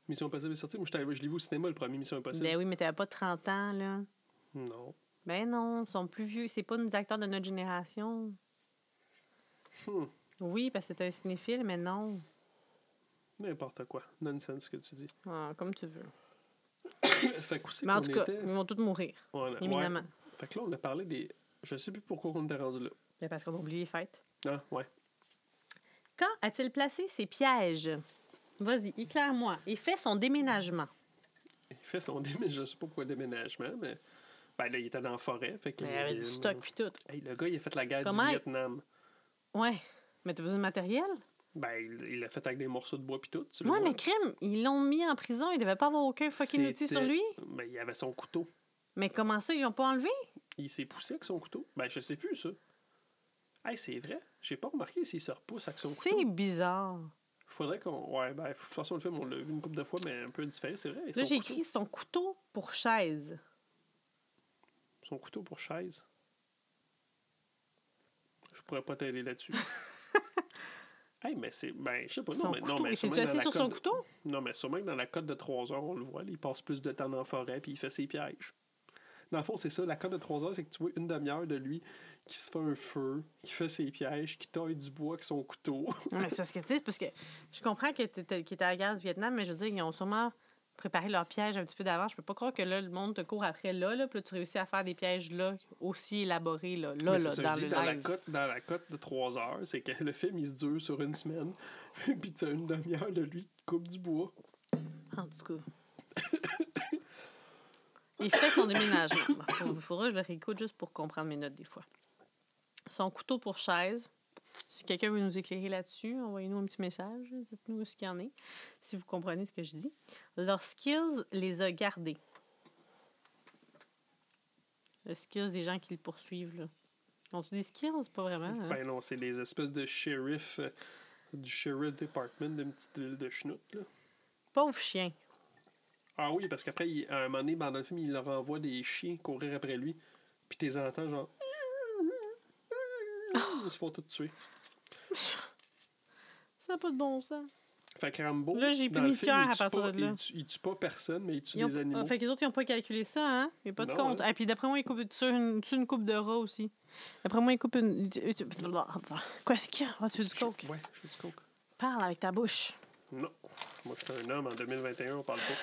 Mission Impossible est sorti. Moi, je l'ai vu au cinéma, le premier Mission Impossible. Ben oui, mais t'avais pas 30 ans, là. Non. Ben non, ils sont plus vieux. C'est pas des acteurs de notre génération. Hmm. Oui, parce que c'est un cinéphile, mais non. N'importe quoi. Nonsense, ce que tu dis. Ah, comme tu veux. fait que aussi Mais en tout cas, était... ils vont tous mourir, ouais. éminemment. Fait que là, on a parlé des... Je sais plus pourquoi on était rendu là. Ben, parce qu'on a oublié les fêtes. Ah, ouais. Quand a-t-il placé ses pièges? Vas-y, éclaire-moi. Il fait son déménagement. Il fait son déménagement. Je sais pas pourquoi déménagement, mais... Ben là, il était dans la forêt. Fait il y avait du stock puis tout. Hey, le gars, il a fait la guerre Comment du il- Vietnam. Ouais. Mais t'as besoin de matériel? Ben, il l'a fait avec des morceaux de bois puis tout. vois. mais crime, ils l'ont mis en prison. Il devait pas avoir aucun fucking outil sur lui. Ben, il avait son couteau. Mais comment ça, ils l'ont pas enlevé? Il s'est poussé avec son couteau. Ben, je sais plus, ça. Hey, c'est vrai. J'ai pas remarqué s'il se repousse avec son C'est couteau. bizarre. Faudrait qu'on. Ouais, ben, de toute façon, le film, on l'a vu une couple de fois, mais un peu différent, c'est vrai. Là, j'ai écrit son couteau pour chaise. Son couteau pour chaise. Je pourrais pas t'aider là-dessus. hey, mais c'est. Ben, je sais pas. Non, Son mais, non, mais sûrement assis sur son couteau? Non, mais sûrement que dans la cote de 3 heures, on le voit, là, il passe plus de temps dans la forêt puis il fait ses pièges. Dans le fond, c'est ça, la cote de 3 heures, c'est que tu vois une demi-heure de lui qui se fait un feu, qui fait ses pièges, qui taille du bois avec son couteau. Mais c'est parce que, tu sais, parce que je comprends qu'il était, à la guerre du Vietnam, mais je veux dire, ils ont sûrement préparé leur piège un petit peu d'avance. Je peux pas croire que là, le monde te court après là, là, puis là, tu réussis à faire des pièges là, aussi élaborés, là, là, là, ça, dans je le dis, dans la live. cote dans la cote de 3 heures, c'est que le film il se dure sur une semaine, puis tu as une demi-heure de lui qui coupe du bois. En tout cas. Il fait son déménagement. Il faudra que je le réécoute juste pour comprendre mes notes des fois. Son couteau pour chaise. Si quelqu'un veut nous éclairer là-dessus, envoyez-nous un petit message. Dites-nous ce qu'il y en est, si vous comprenez ce que je dis. Leurs skills les a gardés. Les skills des gens qui le poursuivent. Là. Ont-tu des skills? Pas vraiment. hein? Ben non, c'est des espèces de shérif, euh, du sheriff department d'une petite ville de schnout, là. Pauvre chien. Ah oui, parce qu'après, à un moment donné, dans le film, il leur envoie des chiens courir après lui. Puis t'es entends genre. Ils se font tous tuer. Ça n'a pas de bon sens. Fait que Rambo. Là, j'ai plus mis de film, cœur à partir pas- de là. Il tue, il tue pas personne, mais il tue Ils ont- des animaux. ah, fait que les autres, ils n'ont pas calculé ça, hein? Il n'y a pas de Non, compte. hein. Et puis d'après moi, ils coupent sur une, sur une coupe de rats aussi. D'après moi, ils coupent une. Quoi, c'est qu'il y a? Ah, tu veux du coke? Ouais, je du coke. Parle avec ta bouche. Non. Moi, je suis un homme. En 2021, on parle pas.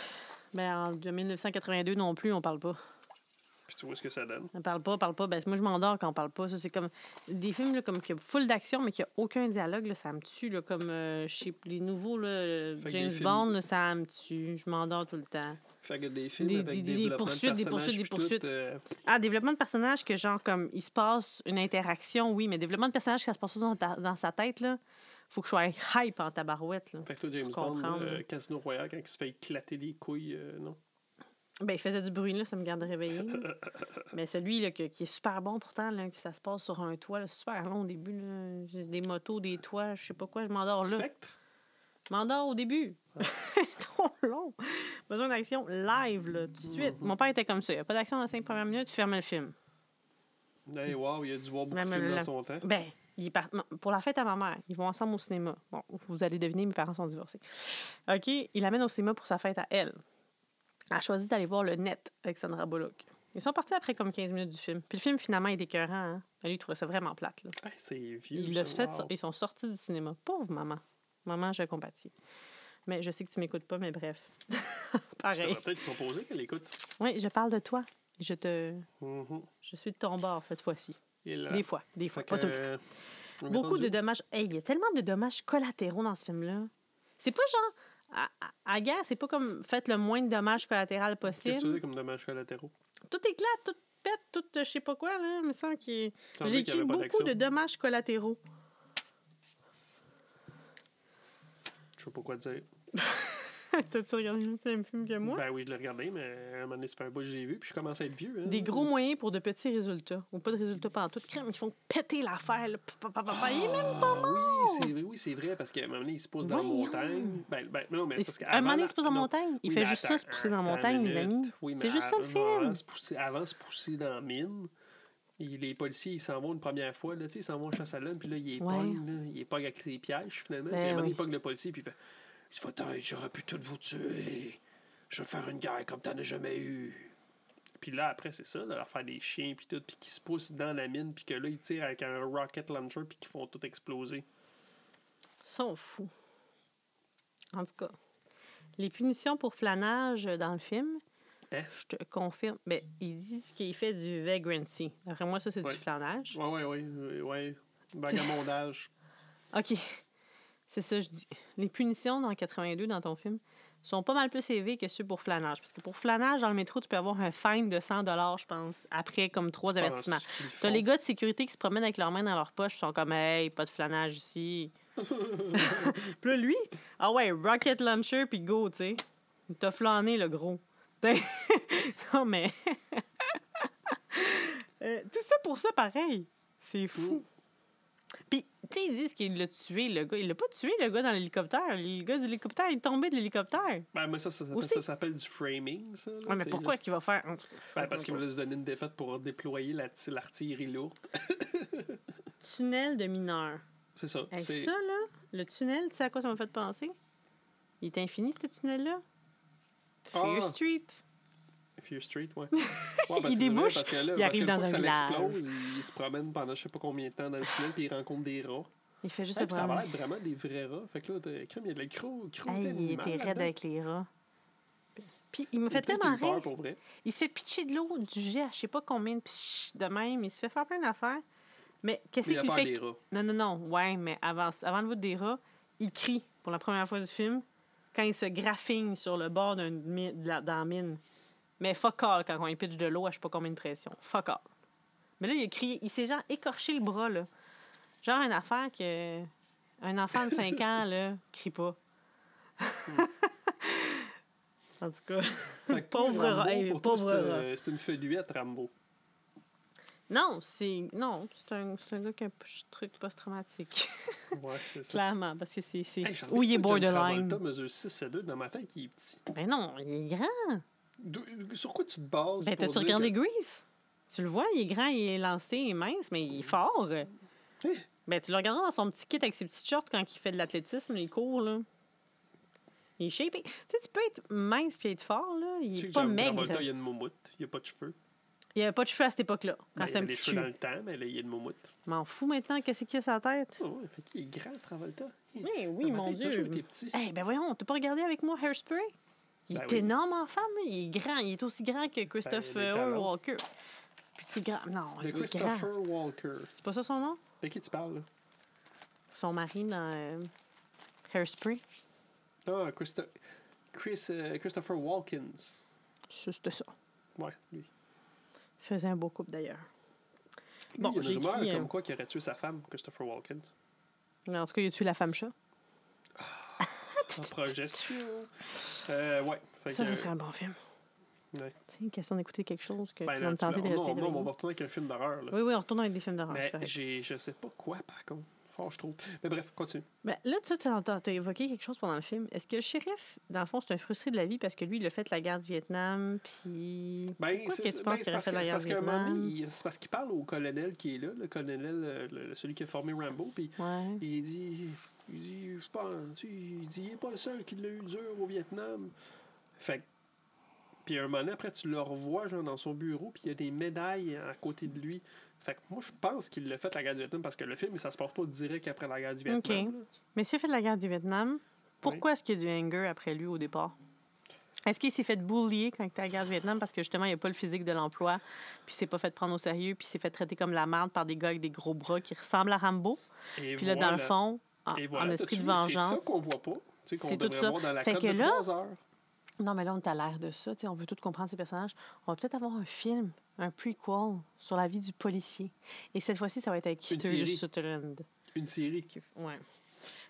Ben, en 1982 non plus, on parle pas. Puis tu vois ce que ça donne. On parle pas, on parle pas. Ben, moi, je m'endors quand on parle pas. Ça, c'est comme des films là, comme qui a full d'action, mais qui a aucun dialogue. Là, ça me tue. Là, comme euh, chez les nouveaux, là, euh, James films- Bond, là, ça me tue. Je m'endors tout le temps. Fait que des films Des- avec des- des, des développements de poursuites, des poursuites, des tout, poursuites. euh, Ah, développement de personnage que genre comme il se passe une interaction, oui, mais développement de personnage ça se passe dans, ta- dans sa tête là, faut que je sois hype en tabarouette là. Fait que toi, James Bond, euh. Casino Royale, quand il se fait éclater les couilles, euh, non? Ben il faisait du bruit là, ça me garde réveillé. mais celui là que- qui est super bon pourtant là, que ça se passe sur un toit, là, super long au début là, des motos, des toits, je sais pas quoi, je m'endors là. Spectre? Je m'endors au début. Trop long. Besoin d'action live là, tout de suite. Mon père était comme ça, il y a pas d'action dans les cinq premières minutes, tu fermes le film. Hey, wow, il a dû voir beaucoup de Même films là. dans son temps. Ben, il est par- pour la fête à ma mère, ils vont ensemble au cinéma. Bon, vous allez deviner, mes parents sont divorcés. OK, il l'amène au cinéma pour sa fête à elle. A choisi d'aller voir le net avec Sandra Bullock. Ils sont partis après comme 15 minutes du film. Puis le film, finalement, est écœurant. Hein? Lui, il trouvait ça vraiment plate. Là. Hey, c'est vieux. Il ça, l'a fait, wow. ils sont sortis du cinéma. Pauvre maman. Maman, je compatis. Mais je sais que tu m'écoutes pas, mais bref. Je Pareil. t'aurais peut-être proposé qu'elle écoute. Oui, je parle de toi. Je te... Mhm. Je suis de ton bord cette fois-ci. Des fois, des fois, Fait pas le euh, Beaucoup de dommages. Hey, il y a tellement de dommages collatéraux dans ce film-là. C'est pas genre. À, à, guerre, c'est pas comme faites le moins de dommages collatéraux Qu'est-ce que possible. c'est comme dommages collatéraux? Tout éclate, tout pète, tout euh, je sais pas quoi, là. Il me semble qu'il J'ai écrit beaucoup de dommages collatéraux. Je sais pas quoi dire. T'as-tu regardé le même film que moi? Ben oui, je l'ai regardé, mais à un moment donné, c'est pas un bout que j'ai vu, puis je commence à être vieux. hein. Des gros moyens pour de petits résultats. Ou pas de résultats pendant toute crème. Ils font péter l'affaire. il est même pas Ah, mort. Oui, c'est vrai, oui, c'est vrai, parce qu'à un moment donné, il se pousse dans la montagne. Ben, ben, non, mais Il parce un moment donné, il se pousse dans la montagne? Il fait juste ça, se pousser dans la montagne, les amis. C'est juste ça, le film. se pousser, avant de se pousser dans la mine, il- les policiers, ils s'en vont une première fois, là, tu sais, ils s'en vont chasse à l'homme, puis là, il est Ouais. pogne, là, il est pogne avec ses pièges, finalement. Ben puis à un moment donné, oui. il pogne le policier, puis il fait « Va-t'en, j'aurais pu tout vous tuer. Je vais faire une guerre comme t'en as jamais eu. » Puis là, après, c'est ça, là, leur faire des chiens, puis tout, puis qui se poussent dans la mine, puis que là, ils tirent avec un rocket launcher, puis qu'ils font tout exploser. Sont fous. En tout cas, les punitions pour flanage dans le film, Hein? je te confirme. Ben, ils disent qu'il fait du vagrancy. Après moi, ça, c'est Ouais. du flanage. Ouais, ouais, ouais, ouais, ouais. Vagabondage. OK. C'est ça, je dis. Les punitions dans 82 dans ton film sont pas mal plus élevées que ceux pour flanage. Parce que pour flanage, dans le métro, tu peux avoir un fine de 100 je pense, après comme trois avertissements. T'as les gars de sécurité qui se promènent avec leurs mains dans leur poche, ils sont comme Hey, pas de flanage ici. Puis là, lui, ah ouais, rocket launcher, puis go, tu sais. Il t'a flâné, le gros. non, mais. Euh, tout ça pour ça, pareil. C'est fou. Puis, tu sais, ils disent qu'il l'a tué, le gars. Il l'a pas tué, le gars, dans l'hélicoptère. Le gars de l'hélicoptère, il est tombé de l'hélicoptère. Ben, mais ça, ça, s'appelle- Aussi- ça s'appelle du framing, ça. là. Ouais, mais pourquoi juste- qu'il va faire. Ben, parce qu'il voulait se donner une défaite pour déployer la- l'artillerie lourde. Tunnel de mineurs. C'est ça. Hey, ça, là, le tunnel, tu sais à quoi ça m'a fait penser? Il est infini, ce tunnel-là. Fear Ah. Street. Fear Street, ouais. Ouais, ben, Il débouche, vrai, parce que là, il parce arrive dans un village. il, il se promène pendant je sais pas combien de temps dans le tunnel, puis il rencontre des rats. Il fait juste Hey, se ça va être vraiment des vrais rats. Fait que là, de- crème, il y a de la cru, cruauté Hey, il était raide avec les rats. Puis il me fait tellement rire. Il se fait pitcher de l'eau du jet je sais pas combien de même. Il se fait faire plein d'affaires. Mais qu'est-ce qu'il fait? des rats. Non, non, non. Ouais, mais avant, avant le bout des rats, il crie pour la première fois du film quand il se graffigne sur le bord d'un mi- de la, dans la mine. Mais fuck all quand on lui pitch de l'eau à je sais pas combien de pression. Fuck all. Mais là, il a crié. Il s'est genre écorché le bras, là. Genre une affaire que. Un enfant de 5 ans, là, crie pas. en tout cas. Pauvre Rambo, rat. Hey, pauvre c'est, euh, c'est une feuillette, Rambo. Non, c'est. Non, c'est un, un gars qui a un truc post-traumatique. Ouais, c'est ça. Clairement, parce que c'est. c'est... Hey, il est que borderline. Travolta mesure 6 et 2 dans ma tête, il est petit. Ben non, il est grand. Sur quoi tu te bases? Ben, t'as-tu regardé que- Grease? Tu le vois, il est grand, il est lancé, il est mince, mais il est fort. Hein? Ben, tu le regarderas dans son petit kit avec ses petites shorts quand il fait de l'athlétisme, il court, là. Il est shapé. Tu sais, tu peux être mince puis être fort, là. Il Tu sais est que pas maigre. Travolta, il y a une moumoute. Il n'y a pas de cheveux. Il avait pas de cheveux à cette époque-là, quand Ben, il c'était un avait des petit cheveux dans le temps, mais là, il y a une moumoute. M'en fous maintenant, qu'est-ce qu'il y a sur la tête? Oh, fait qu'il est grand, Travolta. Oui, oui, ma mon Il Dieu. Eh ben voyons, t'as pas regardé avec moi Hairspray? Il Ben est oui. énorme en femme, il est grand, il est aussi grand que Ben, il euh, talons. Walker. Puis plus grand. Non, De il est grand. Christopher Walker. C'est pas ça son nom? De qui tu parles, là? Son mari dans euh, Hairspray. Ah, Christo- Chris, euh, Christopher Walkins. C'était ça. Ouais, lui. Faisait un beau couple d'ailleurs. Bon, il y a une rumeur écrit, euh, comme quoi qu'il aurait tué sa femme, Christopher Walkins. En tout cas, il a tué la femme chat. En projection. Euh, ouais. Fait Ça, que, ça serait un bon film. ouais. C'est une question d'écouter quelque chose que, ben, me tu- tenter de rester on, on va retourner avec un film d'horreur. Oui, oui, on retourne avec des films d'horreur. Mais je sais pas quoi, par contre. Fort, je trouve. Mais bref, continue. Ben, là, tu as, évoqué quelque chose pendant le film. Est-ce que le shérif, dans le fond, c'est un frustré de la vie parce que lui, il a fait la guerre du Vietnam, puis... Ben, c'est, que tu c'est- penses ben, la parce, qu'il parle au colonel qui est là, le colonel, euh, le- celui qui a formé Rambo, puis Ouais. il dit, il dit, je pense, il dit, il est pas le seul qui l'a eu dur au Vietnam. Fait que- puis un moment après, tu le revois genre, dans son bureau, puis il y a des médailles à côté de lui. Fait que moi, je pense qu'il l'a fait la guerre du Vietnam parce que le film, ça se passe pas direct après la guerre du Vietnam. Ok. là. Mais s'il a fait la guerre du Vietnam, pourquoi est-ce qu'il y a du anger après lui au départ? Est-ce qu'il s'est fait bullier quand il était à la guerre du Vietnam parce que justement, il n'y a pas le physique de l'emploi, puis il s'est pas fait prendre au sérieux, puis il s'est fait traiter comme la merde par des gars avec des gros bras qui ressemblent à Rambo? Et Puis là, dans le fond, en, Et voilà, en esprit de vengeance. C'est ça qu'on voit pas. C'est tout ça. voir dans la Fait que là- 3 heures. Non, mais là, on est à l'air de ça. On veut tout comprendre ces personnages. On va peut-être avoir un film, un prequel sur la vie du policier. Et cette fois-ci, ça va être avec série. Sutherland. Une série. qui- Ouais.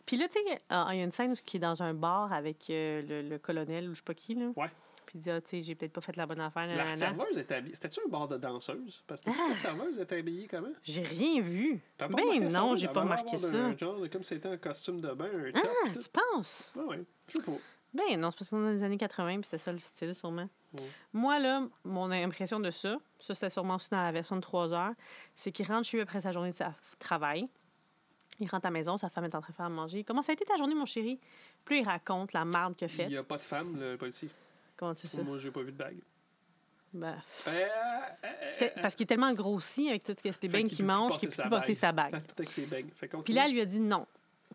Puis là, tu sais, ah, il y a une scène où il est dans un bar avec euh, le, le colonel ou je sais pas qui, là. Ouais. Puis il dit, ah, tu sais, j'ai peut-être pas fait la bonne affaire. La serveuse était habillée. C'était-tu un bar de danseuse? Parce que Ah! la serveuse était habillée comment? J'ai rien vu. T'as pas Ben non, j'ai pas remarqué ça. Genre, comme c'était un costume de bain, un top. Ah, pis tout. tu penses? Ouais, ouais. Je sais pas. Ben non, c'est parce qu'on est dans les années 80 puis c'était ça le style, sûrement. Moi, là, mon impression de ça, ça c'était sûrement aussi dans la version de 3 heures, c'est qu'il rentre chez lui après sa journée de sa- travail. Il rentre à la maison, sa femme est en train de faire à manger. Comment ça a été ta journée, mon chéri? Là, il raconte la marde qu'il a Il n'y a pas de femme, le policier. Comment tu sais ça? Moi, j'ai pas vu de bague. Ben, Euh, euh, euh, parce qu'il est tellement grossi avec toutes les beignes qu'il plus mange qu'il peut plus porter sa bague. Tout avec ses bagues. Fait Puis là, elle lui a dit non.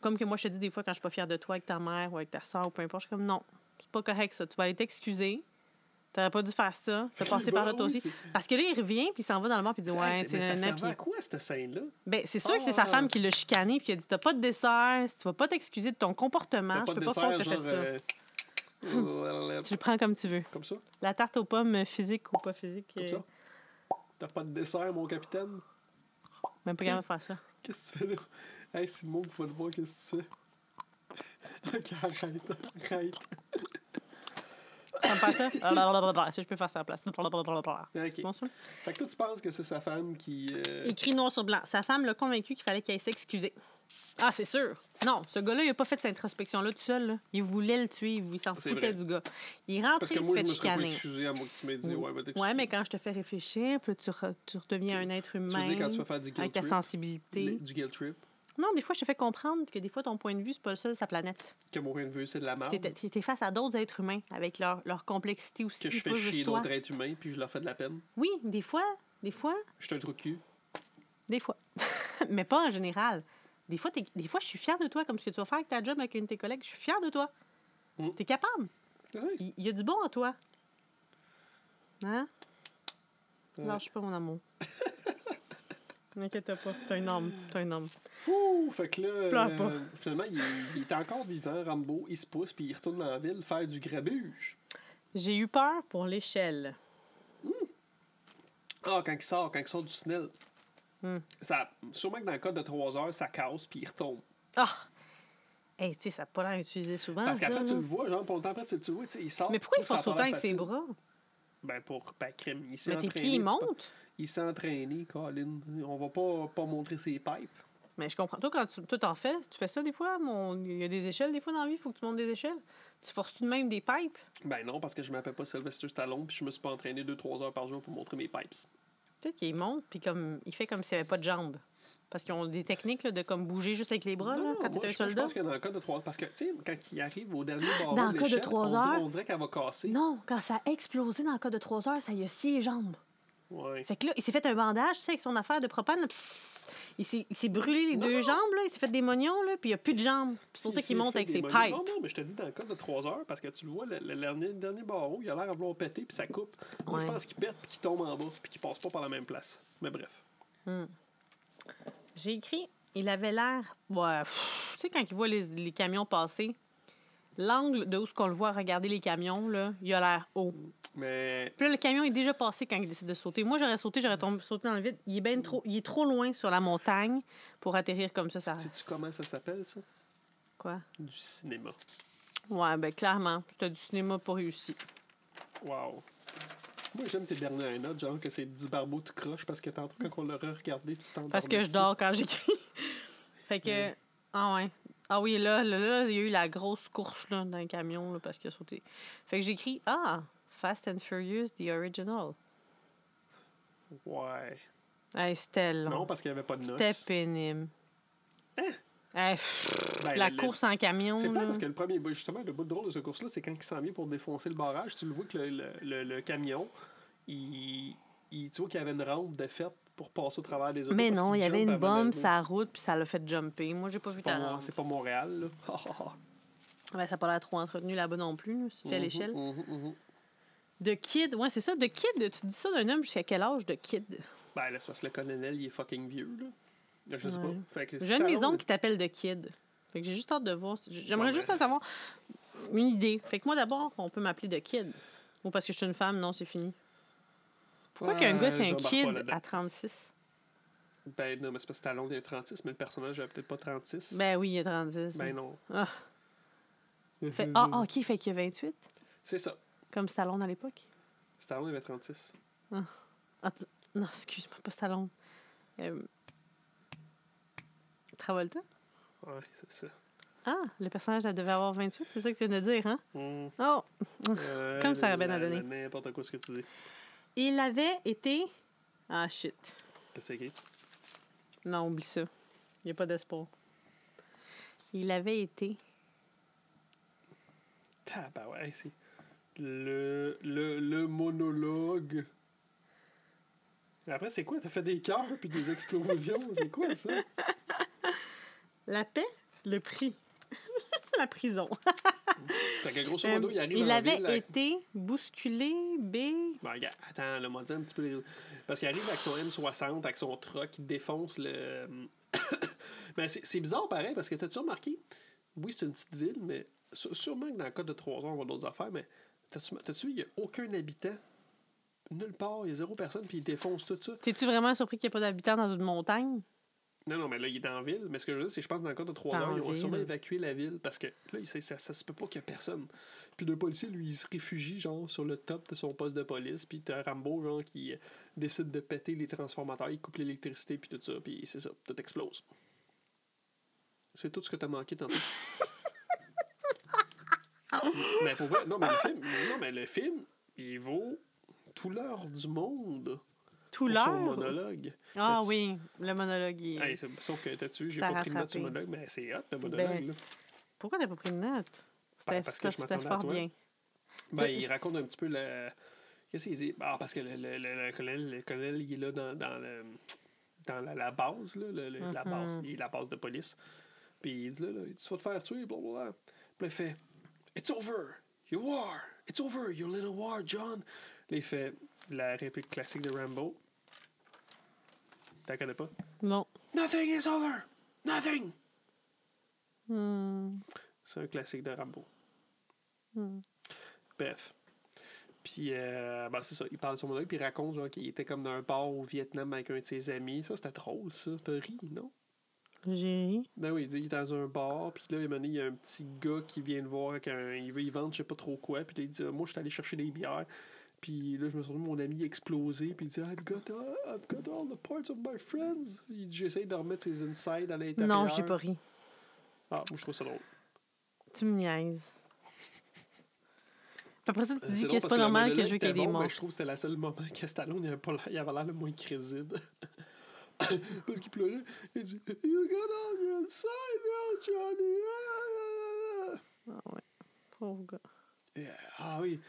Comme que moi, je te dis des fois quand je suis pas fière de toi avec ta mère ou avec ta soeur ou peu importe, je suis comme non, c'est pas correct ça. Tu vas aller t'excuser. T'aurais pas dû faire ça. T'as passé par là toi aussi. Parce que là, il revient puis il s'en va dans le bar puis il dit ouais, c'est- ça servait à quoi, cette scène-là? ben, c'est sûr que c'est sa Ah. femme qui l'a chicané puis qui a dit t'as pas de dessert, tu vas pas t'excuser de ton comportement, je peux pas croire que t'as fait ça. euh, euh, Tu le prends comme tu veux. Comme ça? La tarte aux pommes physique ou pas physique, Comme euh, ça? T'as pas de dessert, mon capitaine? même pas capable de faire ça. Qu'est-ce que tu fais là? Hey, c'est le monde qui va le voir, qu'est-ce que tu fais? ok, arrête, arrête. Ça? Me passe ça? Ça, je peux faire ça à la place? Ok. Bon, ça? Fait que toi, tu penses que c'est sa femme qui. euh, Écrit noir sur blanc. Sa femme l'a convaincu qu'il fallait qu'elle s'excuser. Ah, c'est sûr. Non, ce gars-là, il a pas fait cette introspection-là tout seul. là. Il voulait le tuer. Il s'en C'est foutait vrai. du gars. Il est rentré, Parce il que se moi, je fait me serais pas chicaner. excusé à moi que tu m'aies dit, ouais, va t'excuser. Ouais, mais quand je te fais réfléchir, puis tu, re- tu redeviens un être humain. Tu veux dire quand tu vas faire du guilt avec ta trip? sensibilité. Du guilt trip? Non, des fois, je te fais comprendre que des fois, ton point de vue, c'est pas le seul de sa planète. Que mon point de vue, c'est de la merde. T'es t'es face à d'autres êtres humains avec leur, leur complexité aussi. Que je fais chier d'autres êtres humains, puis je leur fais de la peine. Oui, des fois, des fois, Je suis un trou de cul. Des fois. Mais pas en général. Des fois, t'es- des fois, je suis fière de toi, comme ce que tu vas faire avec ta job avec une de tes collègues. Je suis fière de toi. Mm. T'es capable. Il y a du bon en toi. Hein? Ouais. Lâche pas, mon amour. N'inquiète pas. Une âme. T'as une âme. Ouh, fait que là, euh, finalement, il, est- il est encore vivant, Rambo. Il se pousse, puis il retourne dans la ville faire du grabuge. J'ai eu peur pour l'échelle. Ah, quand il sort, quand il sort du tunnel. Hmm. Ça, sûrement que dans le cas de 3 heures, ça casse, puis il retombe. Ah! Hey, tu sais, ça n'a pas l'air utilisé souvent. Parce qu'après, tu le vois, genre, pour longtemps après, tu, tu le vois, il sort. Mais pourquoi il pas l'air avec ses bras? Ben, pour ben, crème. S'est Mais tes pieds, ils montent. Il s'est entraîné, Colin. On va pas, pas montrer ses pipes. Mais je comprends. Toi, quand tu toi, t'en fais, tu fais ça des fois? Mon... Il y a des échelles des fois dans la vie, il faut que tu montes des échelles. Tu forces-tu de même des pipes? Ben non, parce que je m'appelle pas Sylvester Stallone, puis je me suis pas entraîné 2-3 heures par jour pour montrer mes pipes. Peut-être qu'il monte, puis comme il fait comme s'il n'y avait pas de jambes. Parce qu'ils ont des techniques là, de comme bouger juste avec les bras là, quand moi, tu es un je, je soldat. pense que dans le cas de 3 parce que, tu sais, quand il arrive au dernier barreau Dans de cas de l'échelle, trois on dirait- heures- on dirait qu'elle va casser. Non, quand ça a explosé dans le cas de 3 heures, ça y a scié les jambes. Ouais. Fait que là, il s'est fait un bandage, tu sais, avec son affaire de propane. là, il s'est brûlé les deux jambes, là, il s'est fait des mognons, là, puis il n'y a plus de jambes. C'est pour ça Il qu'il monte avec ses pipes. Non, non, mais je te dis dans le cas de 3 heures, parce que tu le vois, le, le dernier, le dernier barreau, il a l'air à vouloir péter, puis ça coupe. Moi, je pense qu'il pète, puis qu'il tombe en bas, puis qu'il passe pas par la même place. Mais bref. J'ai écrit, il avait l'air. Ouais, tu sais, quand il voit les, les camions passer, l'angle de où ce qu'on le voit regarder les camions, là, il a l'air haut. Mais Puis là, le camion est déjà passé quand il décide de sauter. Moi, j'aurais sauté, j'aurais tombé, sauté dans le vide. Il est, ben trop, il est trop loin sur la montagne pour atterrir comme ça. ça... sais-tu comment ça s'appelle, ça? Quoi? Du cinéma. Ouais, ben clairement, c'était du cinéma pas réussi. Wow. Moi, j'aime tes dernières notes, genre que c'est du barbeau tout croche, parce que tantôt, quand on l'aurait regardé, tu t'endormais Parce que je dors quand j'écris. fait que. Mm. Ah ouais. Ah oui, là, là, là, il y a eu la grosse course là, dans le camion là, parce qu'il a sauté. Fait que j'écris Ah, Fast and Furious, the original. Ouais. Hey, c'était long. Non, parce qu'il n'y avait pas de C'était noces. pénible. Hein? Hey, pff, Ben, la le- course en camion. C'est pas parce que le premier, ben, justement, le bout de drôle de ce course-là, c'est quand il s'en vient pour défoncer le barrage, tu le vois que le, le, le- camion, il, il- tu vois qu'il y avait une rampe de fait pour passer au travers des autos. Mais non, il y avait une bombe de- la route, puis ça l'a fait jumper. Moi, j'ai pas vu ta rampe. c'est pas Montréal, là. Ben, ça n'a pas l'air trop entretenu là-bas non plus, là, si tu fais Mhm, l'échelle. mhm, mhm. De kid, ouais, c'est ça, de kid. Tu dis ça d'un homme jusqu'à quel âge de kid? Ben, là, c'est parce que le colonel, il est fucking vieux, là. Là, Je sais Ouais. pas. Fait que si J'ai une de oncles qui t'appelle de kid. Fait que j'ai juste hâte de voir. J'aimerais juste ben. en savoir une idée. Fait que moi, d'abord, on peut m'appeler de kid. Ou parce que je suis une femme, non, c'est fini. Pourquoi qu'un gars, c'est un kid à 36? Ben non, mais c'est parce que Stallone il a 36, mais le personnage avait peut-être pas 36. Ben oui, il est 30. Ben non. Ah. Fait- ah, OK, fait qu'il y a 28, C'est ça. comme Stallone à l'époque? Stallone avait 36. Ah, t- non, excuse-moi, pas Stallone. Euh, Travolta? Ouais, c'est ça. Ah, le personnage elle devait avoir 28, c'est ça que tu viens de dire, hein? Hmm. Oh! Euh, Comme Sarah Ben a la- donné. N'importe quoi ce que tu dis. Il avait été... Ah, shit. C'est qui? Non, oublie ça. Il n'y a pas d'espoir. Il avait été... Ah, ben ouais, c'est. Le, le, le monologue. Après, c'est quoi? T'as fait des cœurs puis des explosions? c'est quoi ça? La paix, le prix. La prison. Fait grosso modo, il arrive il dans la avait la- été bousculé, B. Ben, regarde, attends, le dit un petit peu. Parce qu'il arrive avec son M60, avec son truck, il défonce le. mais c'est c'est bizarre pareil, parce que t'as-tu remarqué? Oui, c'est une petite ville, mais sû- sûrement que dans le cas de 3 ans, on va d'autres affaires, mais t'as-tu t'as-tu vu, il n'y a aucun habitant? Nulle part, il y a zéro personne, puis il défonce tout ça. T'es-tu vraiment surpris qu'il n'y ait pas d'habitants dans une montagne? Non, non, mais là, il est dans la ville. Mais ce que je veux dire, c'est que je pense que dans le cas de 3 Dans heures, ils la ont sûrement évacué la ville parce que là, ça, ça, ça se peut pas qu'il y ait personne. Puis le policier, lui, il se réfugie, genre, sur le top de son poste de police. Puis t'as Rambo, genre, qui décide de péter les transformateurs, il coupe l'électricité, puis tout ça. Puis c'est ça, tout explose. C'est tout ce que t'as manqué tantôt. mais pour vrai, non, mais le film, non, mais le film, il vaut tout l'heure du monde Tout pour son l'heure? monologue. Ah oui, le monologue. il- Hey, sauf que t'as-tu, j'ai pas pris de note sur le rattrapé. monologue, mais c'est hot le monologue. Ben, là. Pourquoi t'as pas pris de note? C'était Ben, parce que je m'attendais à fort toi. bien. Ben, il raconte un petit peu le. Qu'est-ce qu'il dit? Ah, parce que le, le, le, le colonel, le colonel, il est là dans, dans, le, dans la, la base, là, le- le- la base, Mhm. il est la base de police. Puis il dit là, là tu vas te faire tuer, blablabla. Puis il fait It's over, your war, it's over, your little war, John. Là, il fait la réplique classique de Rambo. T'en connais pas? Non. Nothing is over, nothing! Hmm. C'est un classique de Rambo. Hmm. Bref. Puis, euh, ben, c'est ça. Il parle de son monologue, puis il raconte genre, qu'il était comme dans un bar au Vietnam avec un de ses amis. Ça, c'était drôle, ça. T'as ri, non? J'ai ri. Ben oui, il dit qu'il est dans un bar, puis là, il y a un petit gars qui vient le voir avec un. Il veut y vendre, je sais pas trop quoi, puis là, il dit, moi, je suis allé chercher des bières. Puis là, je me suis retrouvé, mon ami a explosé, puis il dit, I've got, all, I've got all the parts of my friends. Il dit, j'essaie de remettre ses insides à l'intérieur. Non, j'ai pas ri. Ah, moi, je trouve ça drôle. Tu me niaises. Puis après ça, tu Euh, dis c'est que c'est pas normal que je veux qu'il y ait des morts. je trouve que c'était le seul moment que Stallone il avait, pas l'air- il avait l'air le moins crédible. Parce qu'il pleurait. Il dit You got all your inside now, Johnny? Ah, ouais. Pauvre gars. Yeah, Ah oui.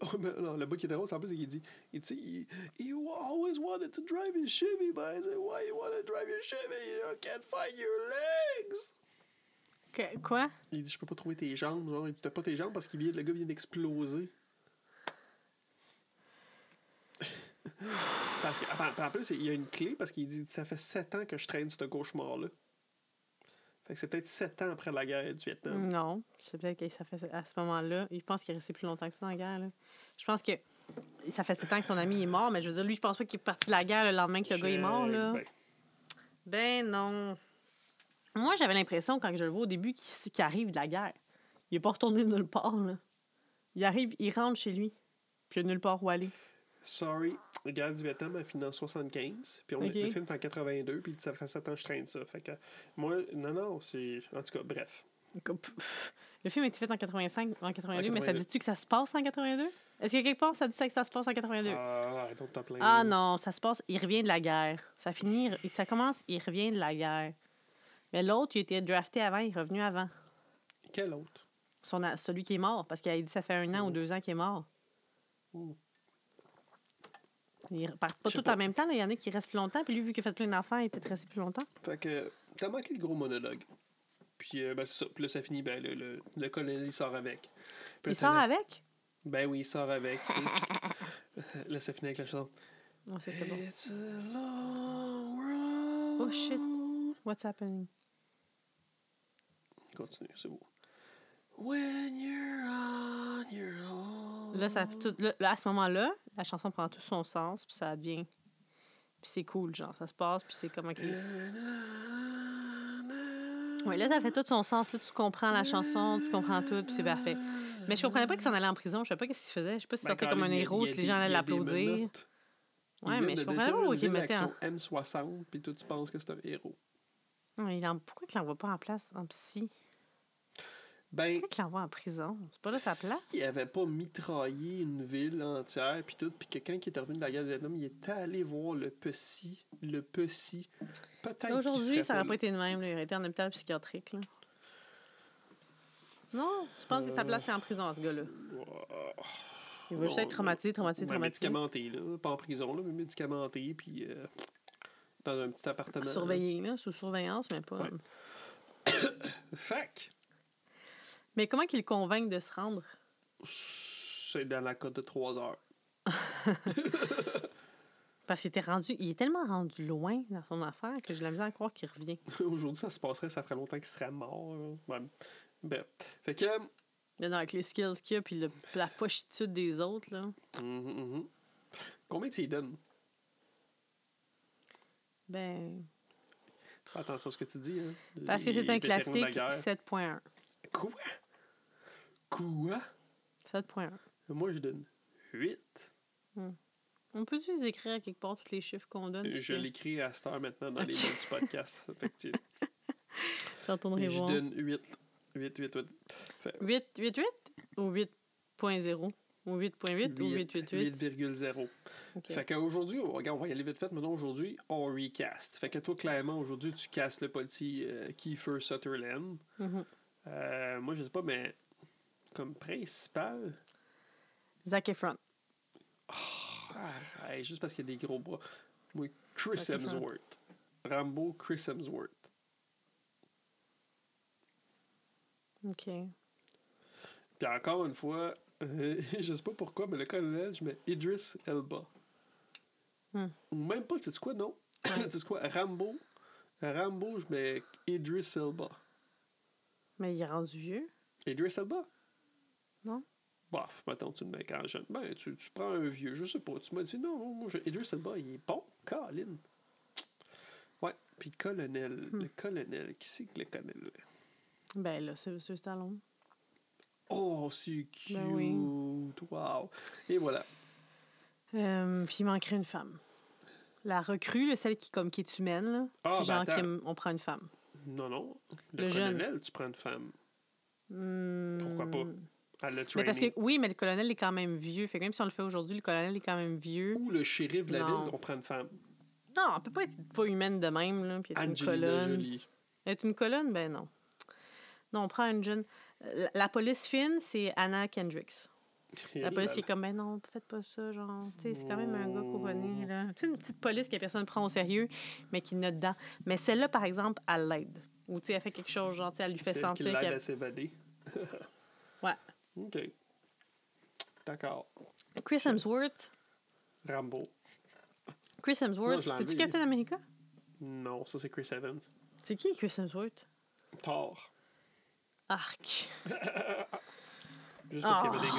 Non, le bout qui était c'est en plus, il dit il dit, he, always wanted to drive his Chevy, but I said, Why you want to drive your Chevy? You can't find your legs. Que- quoi? Il dit Je peux pas trouver tes jambes. Genre, il dit T'as pas tes jambes parce que le gars vient d'exploser. parce que, en, en plus, il y a une clé parce qu'il dit Ça fait 7 ans que je traîne ce cauchemar-là. C'est peut-être 7 ans après la guerre du Vietnam. Non, c'est peut-être que ça fait à ce moment-là. Il pense qu'il est resté plus longtemps que ça dans la guerre. Là. Je pense que ça fait sept ans que son ami est mort, mais je veux dire, lui, je pense pas qu'il est parti de la guerre le lendemain que le gars est mort. Là. Ben, Ben non. Moi, j'avais l'impression, quand je le vois au début, qu'il arrive de la guerre. Il est pas retourné nulle part. Là. Il arrive, il rentre chez lui, puis il n'y a nulle part où aller. sorry, la guerre du Vietnam a fini en 75. Puis on, Ok. le film est en 82. Puis Ça fait 7 ans que je traîne ça. Fait que, moi, non, non, c'est. En tout cas, bref. Le film a été fait en 85, en 82, En mais ça 82. dit-tu que ça se passe en 82? Est-ce que quelque part, ça dit ça que ça se passe en 82? Ah, donc plaindre. Ah non, ça se passe, il revient de la guerre. Ça finit, ça commence, il revient de la guerre. Mais l'autre, il a été drafté avant, il est revenu avant. Quel autre? Son, celui qui est mort, parce qu'il a dit que ça fait un an ou deux ans qu'il est mort. Mm. Ils partent pas tous en même temps, là. il y en a qui restent plus longtemps, puis lui, vu qu'il a fait plein d'enfants, il est peut-être resté plus longtemps. Fait que t'as manqué le gros monologue. Puis, euh, ben, c'est ça. Puis là, ça finit, ben, le, le, le colonel, il sort avec. Puis Il sort avec? Ben oui, il sort avec. là, ça finit avec la chanson. Non, c'était bon. It's a long road. Oh, shit. What's happening? Continue, c'est beau. When you're on your own. Là, ça, tout- là, là, à ce moment-là, la chanson prend tout son sens, puis ça devient Puis c'est cool, genre, ça se passe, puis c'est comme... OK. Oui, là, ça fait tout son sens. Là, tu comprends la chanson, tu comprends tout, puis c'est parfait. Mais je comprenais pas qu'il s'en allait en prison. Je savais pas qu'est-ce qu'il faisait. Je sais pas s'il Ben, sortait comme un héros, si les gens allaient l'applaudir. Ouais, mais vient je comprenais pas où il mettait en... son M60, puis toi, tu penses que c'est un héros. Ouais, il en- Pourquoi il l'envoie pas en place en psy? Ben, Pourquoi il l'envoie en prison? C'est pas là sa place? s'il avait pas mitraillé une ville entière, puis tout, puis quelqu'un qui est revenu de la guerre du Vietnam, il était allé voir le Pussy, le Pussy. Peut-être Aujourd'hui, ça aurait pas été de même. là. Il aurait été en hôpital psychiatrique. Là. Non, tu penses que sa place, c'est en prison, ce gars-là? Il va juste être traumatisé, traumatisé, traumatisé. médicamenté, là. Pas en prison, là, mais médicamenté, puis euh, dans un petit appartement. Surveillé, là, sous surveillance, mais pas... Ouais. Fac, Mais comment qu'il le convainc de se rendre? c'est dans la cote de 3 heures. Parce qu'il était rendu... Il est tellement rendu loin dans son affaire que j'ai la misère à croire qu'il revient. Aujourd'hui, ça se passerait, ça ferait longtemps qu'il serait mort. Ouais. Ben, fait que... Là, dans- avec les skills qu'il a, puis le- la pochitude des autres, là. mhm, mhm. Combien tu y donnes? Ben... Fais attention à ce que tu dis. Hein. Parce que c'est un classique guerre. 7.1. Quoi? Quoi? 7.1. Moi, je donne 8. On peut-tu les écrire à quelque part, tous les chiffres qu'on donne? Je l'écris à cette heure maintenant dans les Ok. notes du podcast. Fait que tu- Je retournerai je voir. donne 8. 8, 8, 8. 8, 8, 8 ou 8.0 ou 8.8 ou 8, 8, 8. 8,0. Ok. Fait qu'aujourd'hui, on, regarde, on va y aller vite fait. Maintenant, aujourd'hui, on recast. Fait que toi, clairement, aujourd'hui, tu casses le policier euh, Kiefer Sutherland. Mhm. Euh, moi, je sais pas, mais comme principal, Zac Efron. ah, hey, juste parce qu'il y a des gros bras. Moi, Chris Zac Efron. Hemsworth. Rambo, Chris Hemsworth. OK. Puis encore une fois, euh, je sais pas pourquoi, mais le colonel, je mets Idris Elba. Hmm. Ou même pas, tu sais quoi, non? Tu sais quoi, Rambo. Rambo, je mets Idris Elba. Mais il est rendu vieux. Idris Elba? Non? Bof, mettons, tu le mets quand jeune. Ben, tu, tu prends un vieux, je sais pas. Tu m'as dit, non, moi, je- Idris Elba, il est bon. Colin. Ouais, puis le colonel. Hmm. Le colonel, qui c'est que le colonel? Ben là, c'est Sylvester Stallone. Oh, c'est cute. Ben oui. Wow. Et voilà. Euh, puis il manquerait une femme. La recrue, là, celle qui, comme, qui est humaine, là. Ah, ben genre, on prend une femme. Non, non. Le, Le jeune. colonel, tu prends une femme. Hmm. Pourquoi pas? Elle l'a Mais parce que, oui, mais le colonel est quand même vieux. Fait que même si on le fait aujourd'hui, le colonel est quand même vieux. Ou le shérif de la Non. ville, on prend une femme. Non, on peut pas être pas humaine de même, là. Puis être une colonne. Jolie. Être une colonne, ben non. Non, on prend une jeune. La, la police fine, c'est Anna Kendricks. La police qui est comme, ben non, faites pas ça, genre, tu sais, c'est quand même un gars couronné, là. Tu sais, une petite police que personne ne prend au sérieux, mais qui note dedans. Mais celle-là, par exemple, elle l'aide. Ou, tu sais, elle fait quelque chose, genre, tu sais, elle lui fait sentir l'aide qu'elle. à s'évader. Ouais. OK. D'accord. Chris Hemsworth? Rambo. Chris Hemsworth, c'est-tu. Captain America? Non, ça c'est Chris Evans. C'est qui Chris Hemsworth? Thor. Arc. Juste parce qu'il y Ah. avait des gros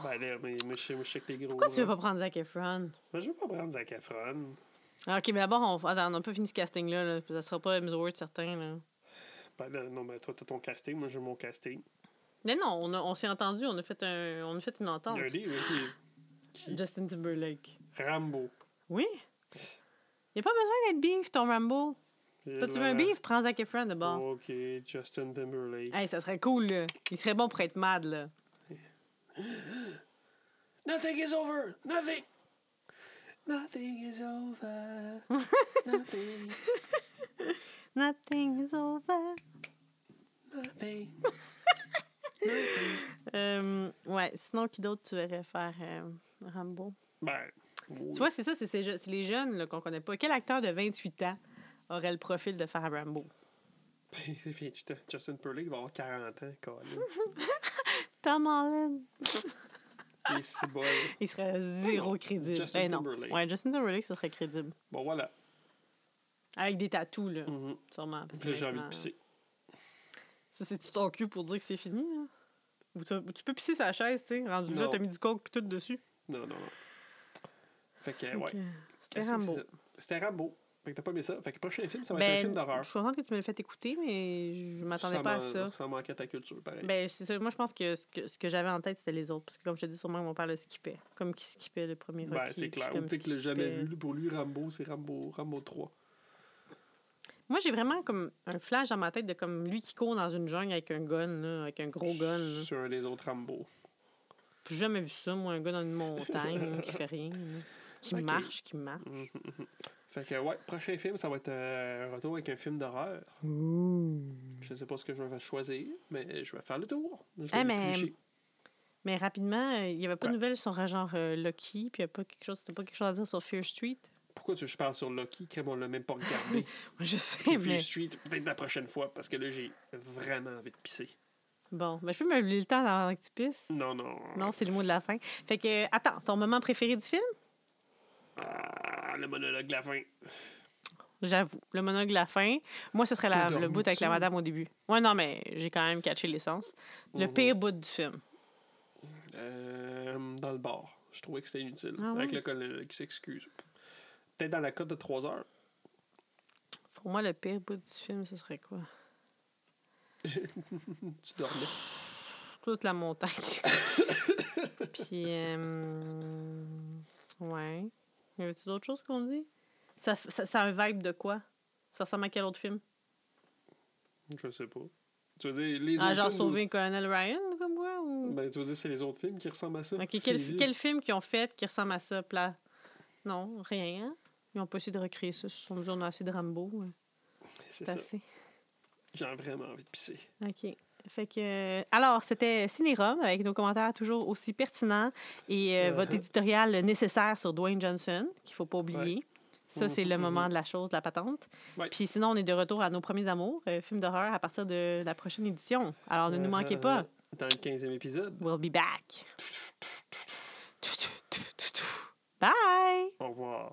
bras. Ben là, mais moi, je sais, moi, je sais que les gros Pourquoi tu veux pas prendre Zac Efron? Mais je veux pas prendre Zac Efron. Ah, ok, mais d'abord, on... Attends, on n'a pas fini ce casting-là. Là. Ça sera pas Hemsworth, certain. Là. Ben là, non, mais toi, t'as ton casting. Moi, j'ai mon casting. Mais non, on, s'est entendu, on a fait, un, on a fait une entente. y a un livre qui qui- Justin Timberlake. Rambo. Oui? Il a pas besoin d'être beef, ton Rambo. Toi, tu veux un beef? Prends Zac Efron d'abord. Ok, Justin Timberlake. Hey, ça serait cool, là. Il serait bon pour être mad, là. Nothing is over. Nothing. Nothing is over. Nothing. Nothing is over. Nothing. Euh, ouais, sinon, qui d'autre tu verrais faire euh, Rambo? Ben, oui. Tu vois, c'est ça, c'est ces je- c'est les jeunes qu'on connaît pas. Quel acteur de 28 ans aurait le profil de faire Rambo? Ben, c'est fini. tu t'as- Justin Timberlake va avoir 40 ans, Colin. Tom Holland. C'est bon. Il serait zéro crédible. Justin Ben non. Timberlake. Ouais, Justin Timberlake, ça serait crédible. Bon, voilà. Avec des tatous, là, Mhm. sûrement. parce là, j'ai envie de pisser. Ça, c'est-tu ton cul pour dire que c'est fini, là? Ou tu, tu peux pisser sa chaise, tu sais, rendu là, t'as mis du coke tout dessus? Non, non, non. Fait que, ouais. C'était que Rambo. c'est? C'était Rambo. Fait que t'as pas aimé ça. Fait que le prochain film, ça va être un Ben, film je d'horreur. suis contente que tu me l'aies fait écouter, mais je m'attendais pas à ça. Ça manquait à ta culture, pareil. Ben, c'est ça. Moi, je pense que ce que, ce que j'avais en tête, c'était les autres. Parce que, comme je te dis, sûrement, mon père le skippait. Comme qu'il skippait le premier Ben, Rocky. c'est puis clair. Ou peut-être qu'il qu'il l'a jamais vu. Pour lui, Rambo, c'est Rambo, Rambo 3. Moi, j'ai vraiment comme un flash dans ma tête de comme lui qui court dans une jungle avec un gun, là, avec un gros gun. là. Sur un des autres Rambo. J'ai jamais vu ça, moi, un gars dans une montagne là, qui fait rien. là. Qui marche, qui marche. Fait que, ouais, prochain film, ça va être euh, un retour avec un film d'horreur. Je sais pas ce que je vais choisir, mais je vais faire le tour. Je vais Eh, mais-. Mais rapidement, euh, il n'y avait pas de nouvelles sur euh, genre euh, Lucky, puis il n'y a pas quelque chose, t'as pas quelque chose à dire sur Fear Street? Pourquoi tu je parle sur Lucky, comme on l'a même pas regardé? Je sais, mais Street, peut-être la prochaine fois, parce que là, j'ai vraiment envie de pisser. bon, ben, je peux me oublier le temps avant que tu pisses. Non, non. Non, c'est le mot de la fin. Fait que, attends, ton moment préféré du film? Ah, le monologue de la fin. J'avoue, le monologue de la fin. Moi, ce serait la- le bout avec la madame au début. Ouais, non, mais j'ai quand même catché l'essence. Le Mhm. pire bout du film. Euh, dans le bar. Je trouvais que c'était inutile. Ah Avec le colonel qui s'excuse. Peut-être dans la cote de 3 heures. Pour moi, le pire bout du film, ce serait quoi? Tu dormais. Toute la montagne. Puis, euh, ouais. Y avait-tu d'autres choses qu'on dit? Ça, ça, ça a un vibe de quoi? Ça ressemble à quel autre film? Je sais pas. Tu veux dire, les Ah, autres genre films, Sauver Colonel Ryan, comme quoi? Ou... Ben, tu veux dire, c'est les autres films qui ressemblent à ça? Ok, quel, film qu'ils ont fait qui ressemble à ça, plat? Non, rien. hein? Ils ont pas essayé de recréer ça. Ils se sont dit, on a assez de Rambo. C'est assez. J'ai vraiment envie de pisser. OK. Fait que, alors, c'était Cinérum avec nos commentaires toujours aussi pertinents et euh, votre Uh-huh. éditorial nécessaire sur Dwayne Johnson, qu'il faut pas oublier. Ça, c'est le moment de la chose, de la patente. Ouais. Puis sinon, on est de retour à nos premiers amours, euh, film d'horreur à partir de la prochaine édition. Alors, ne nous manquez pas. Uh-huh. Dans le 15e épisode. We'll be back. Bye! Au revoir.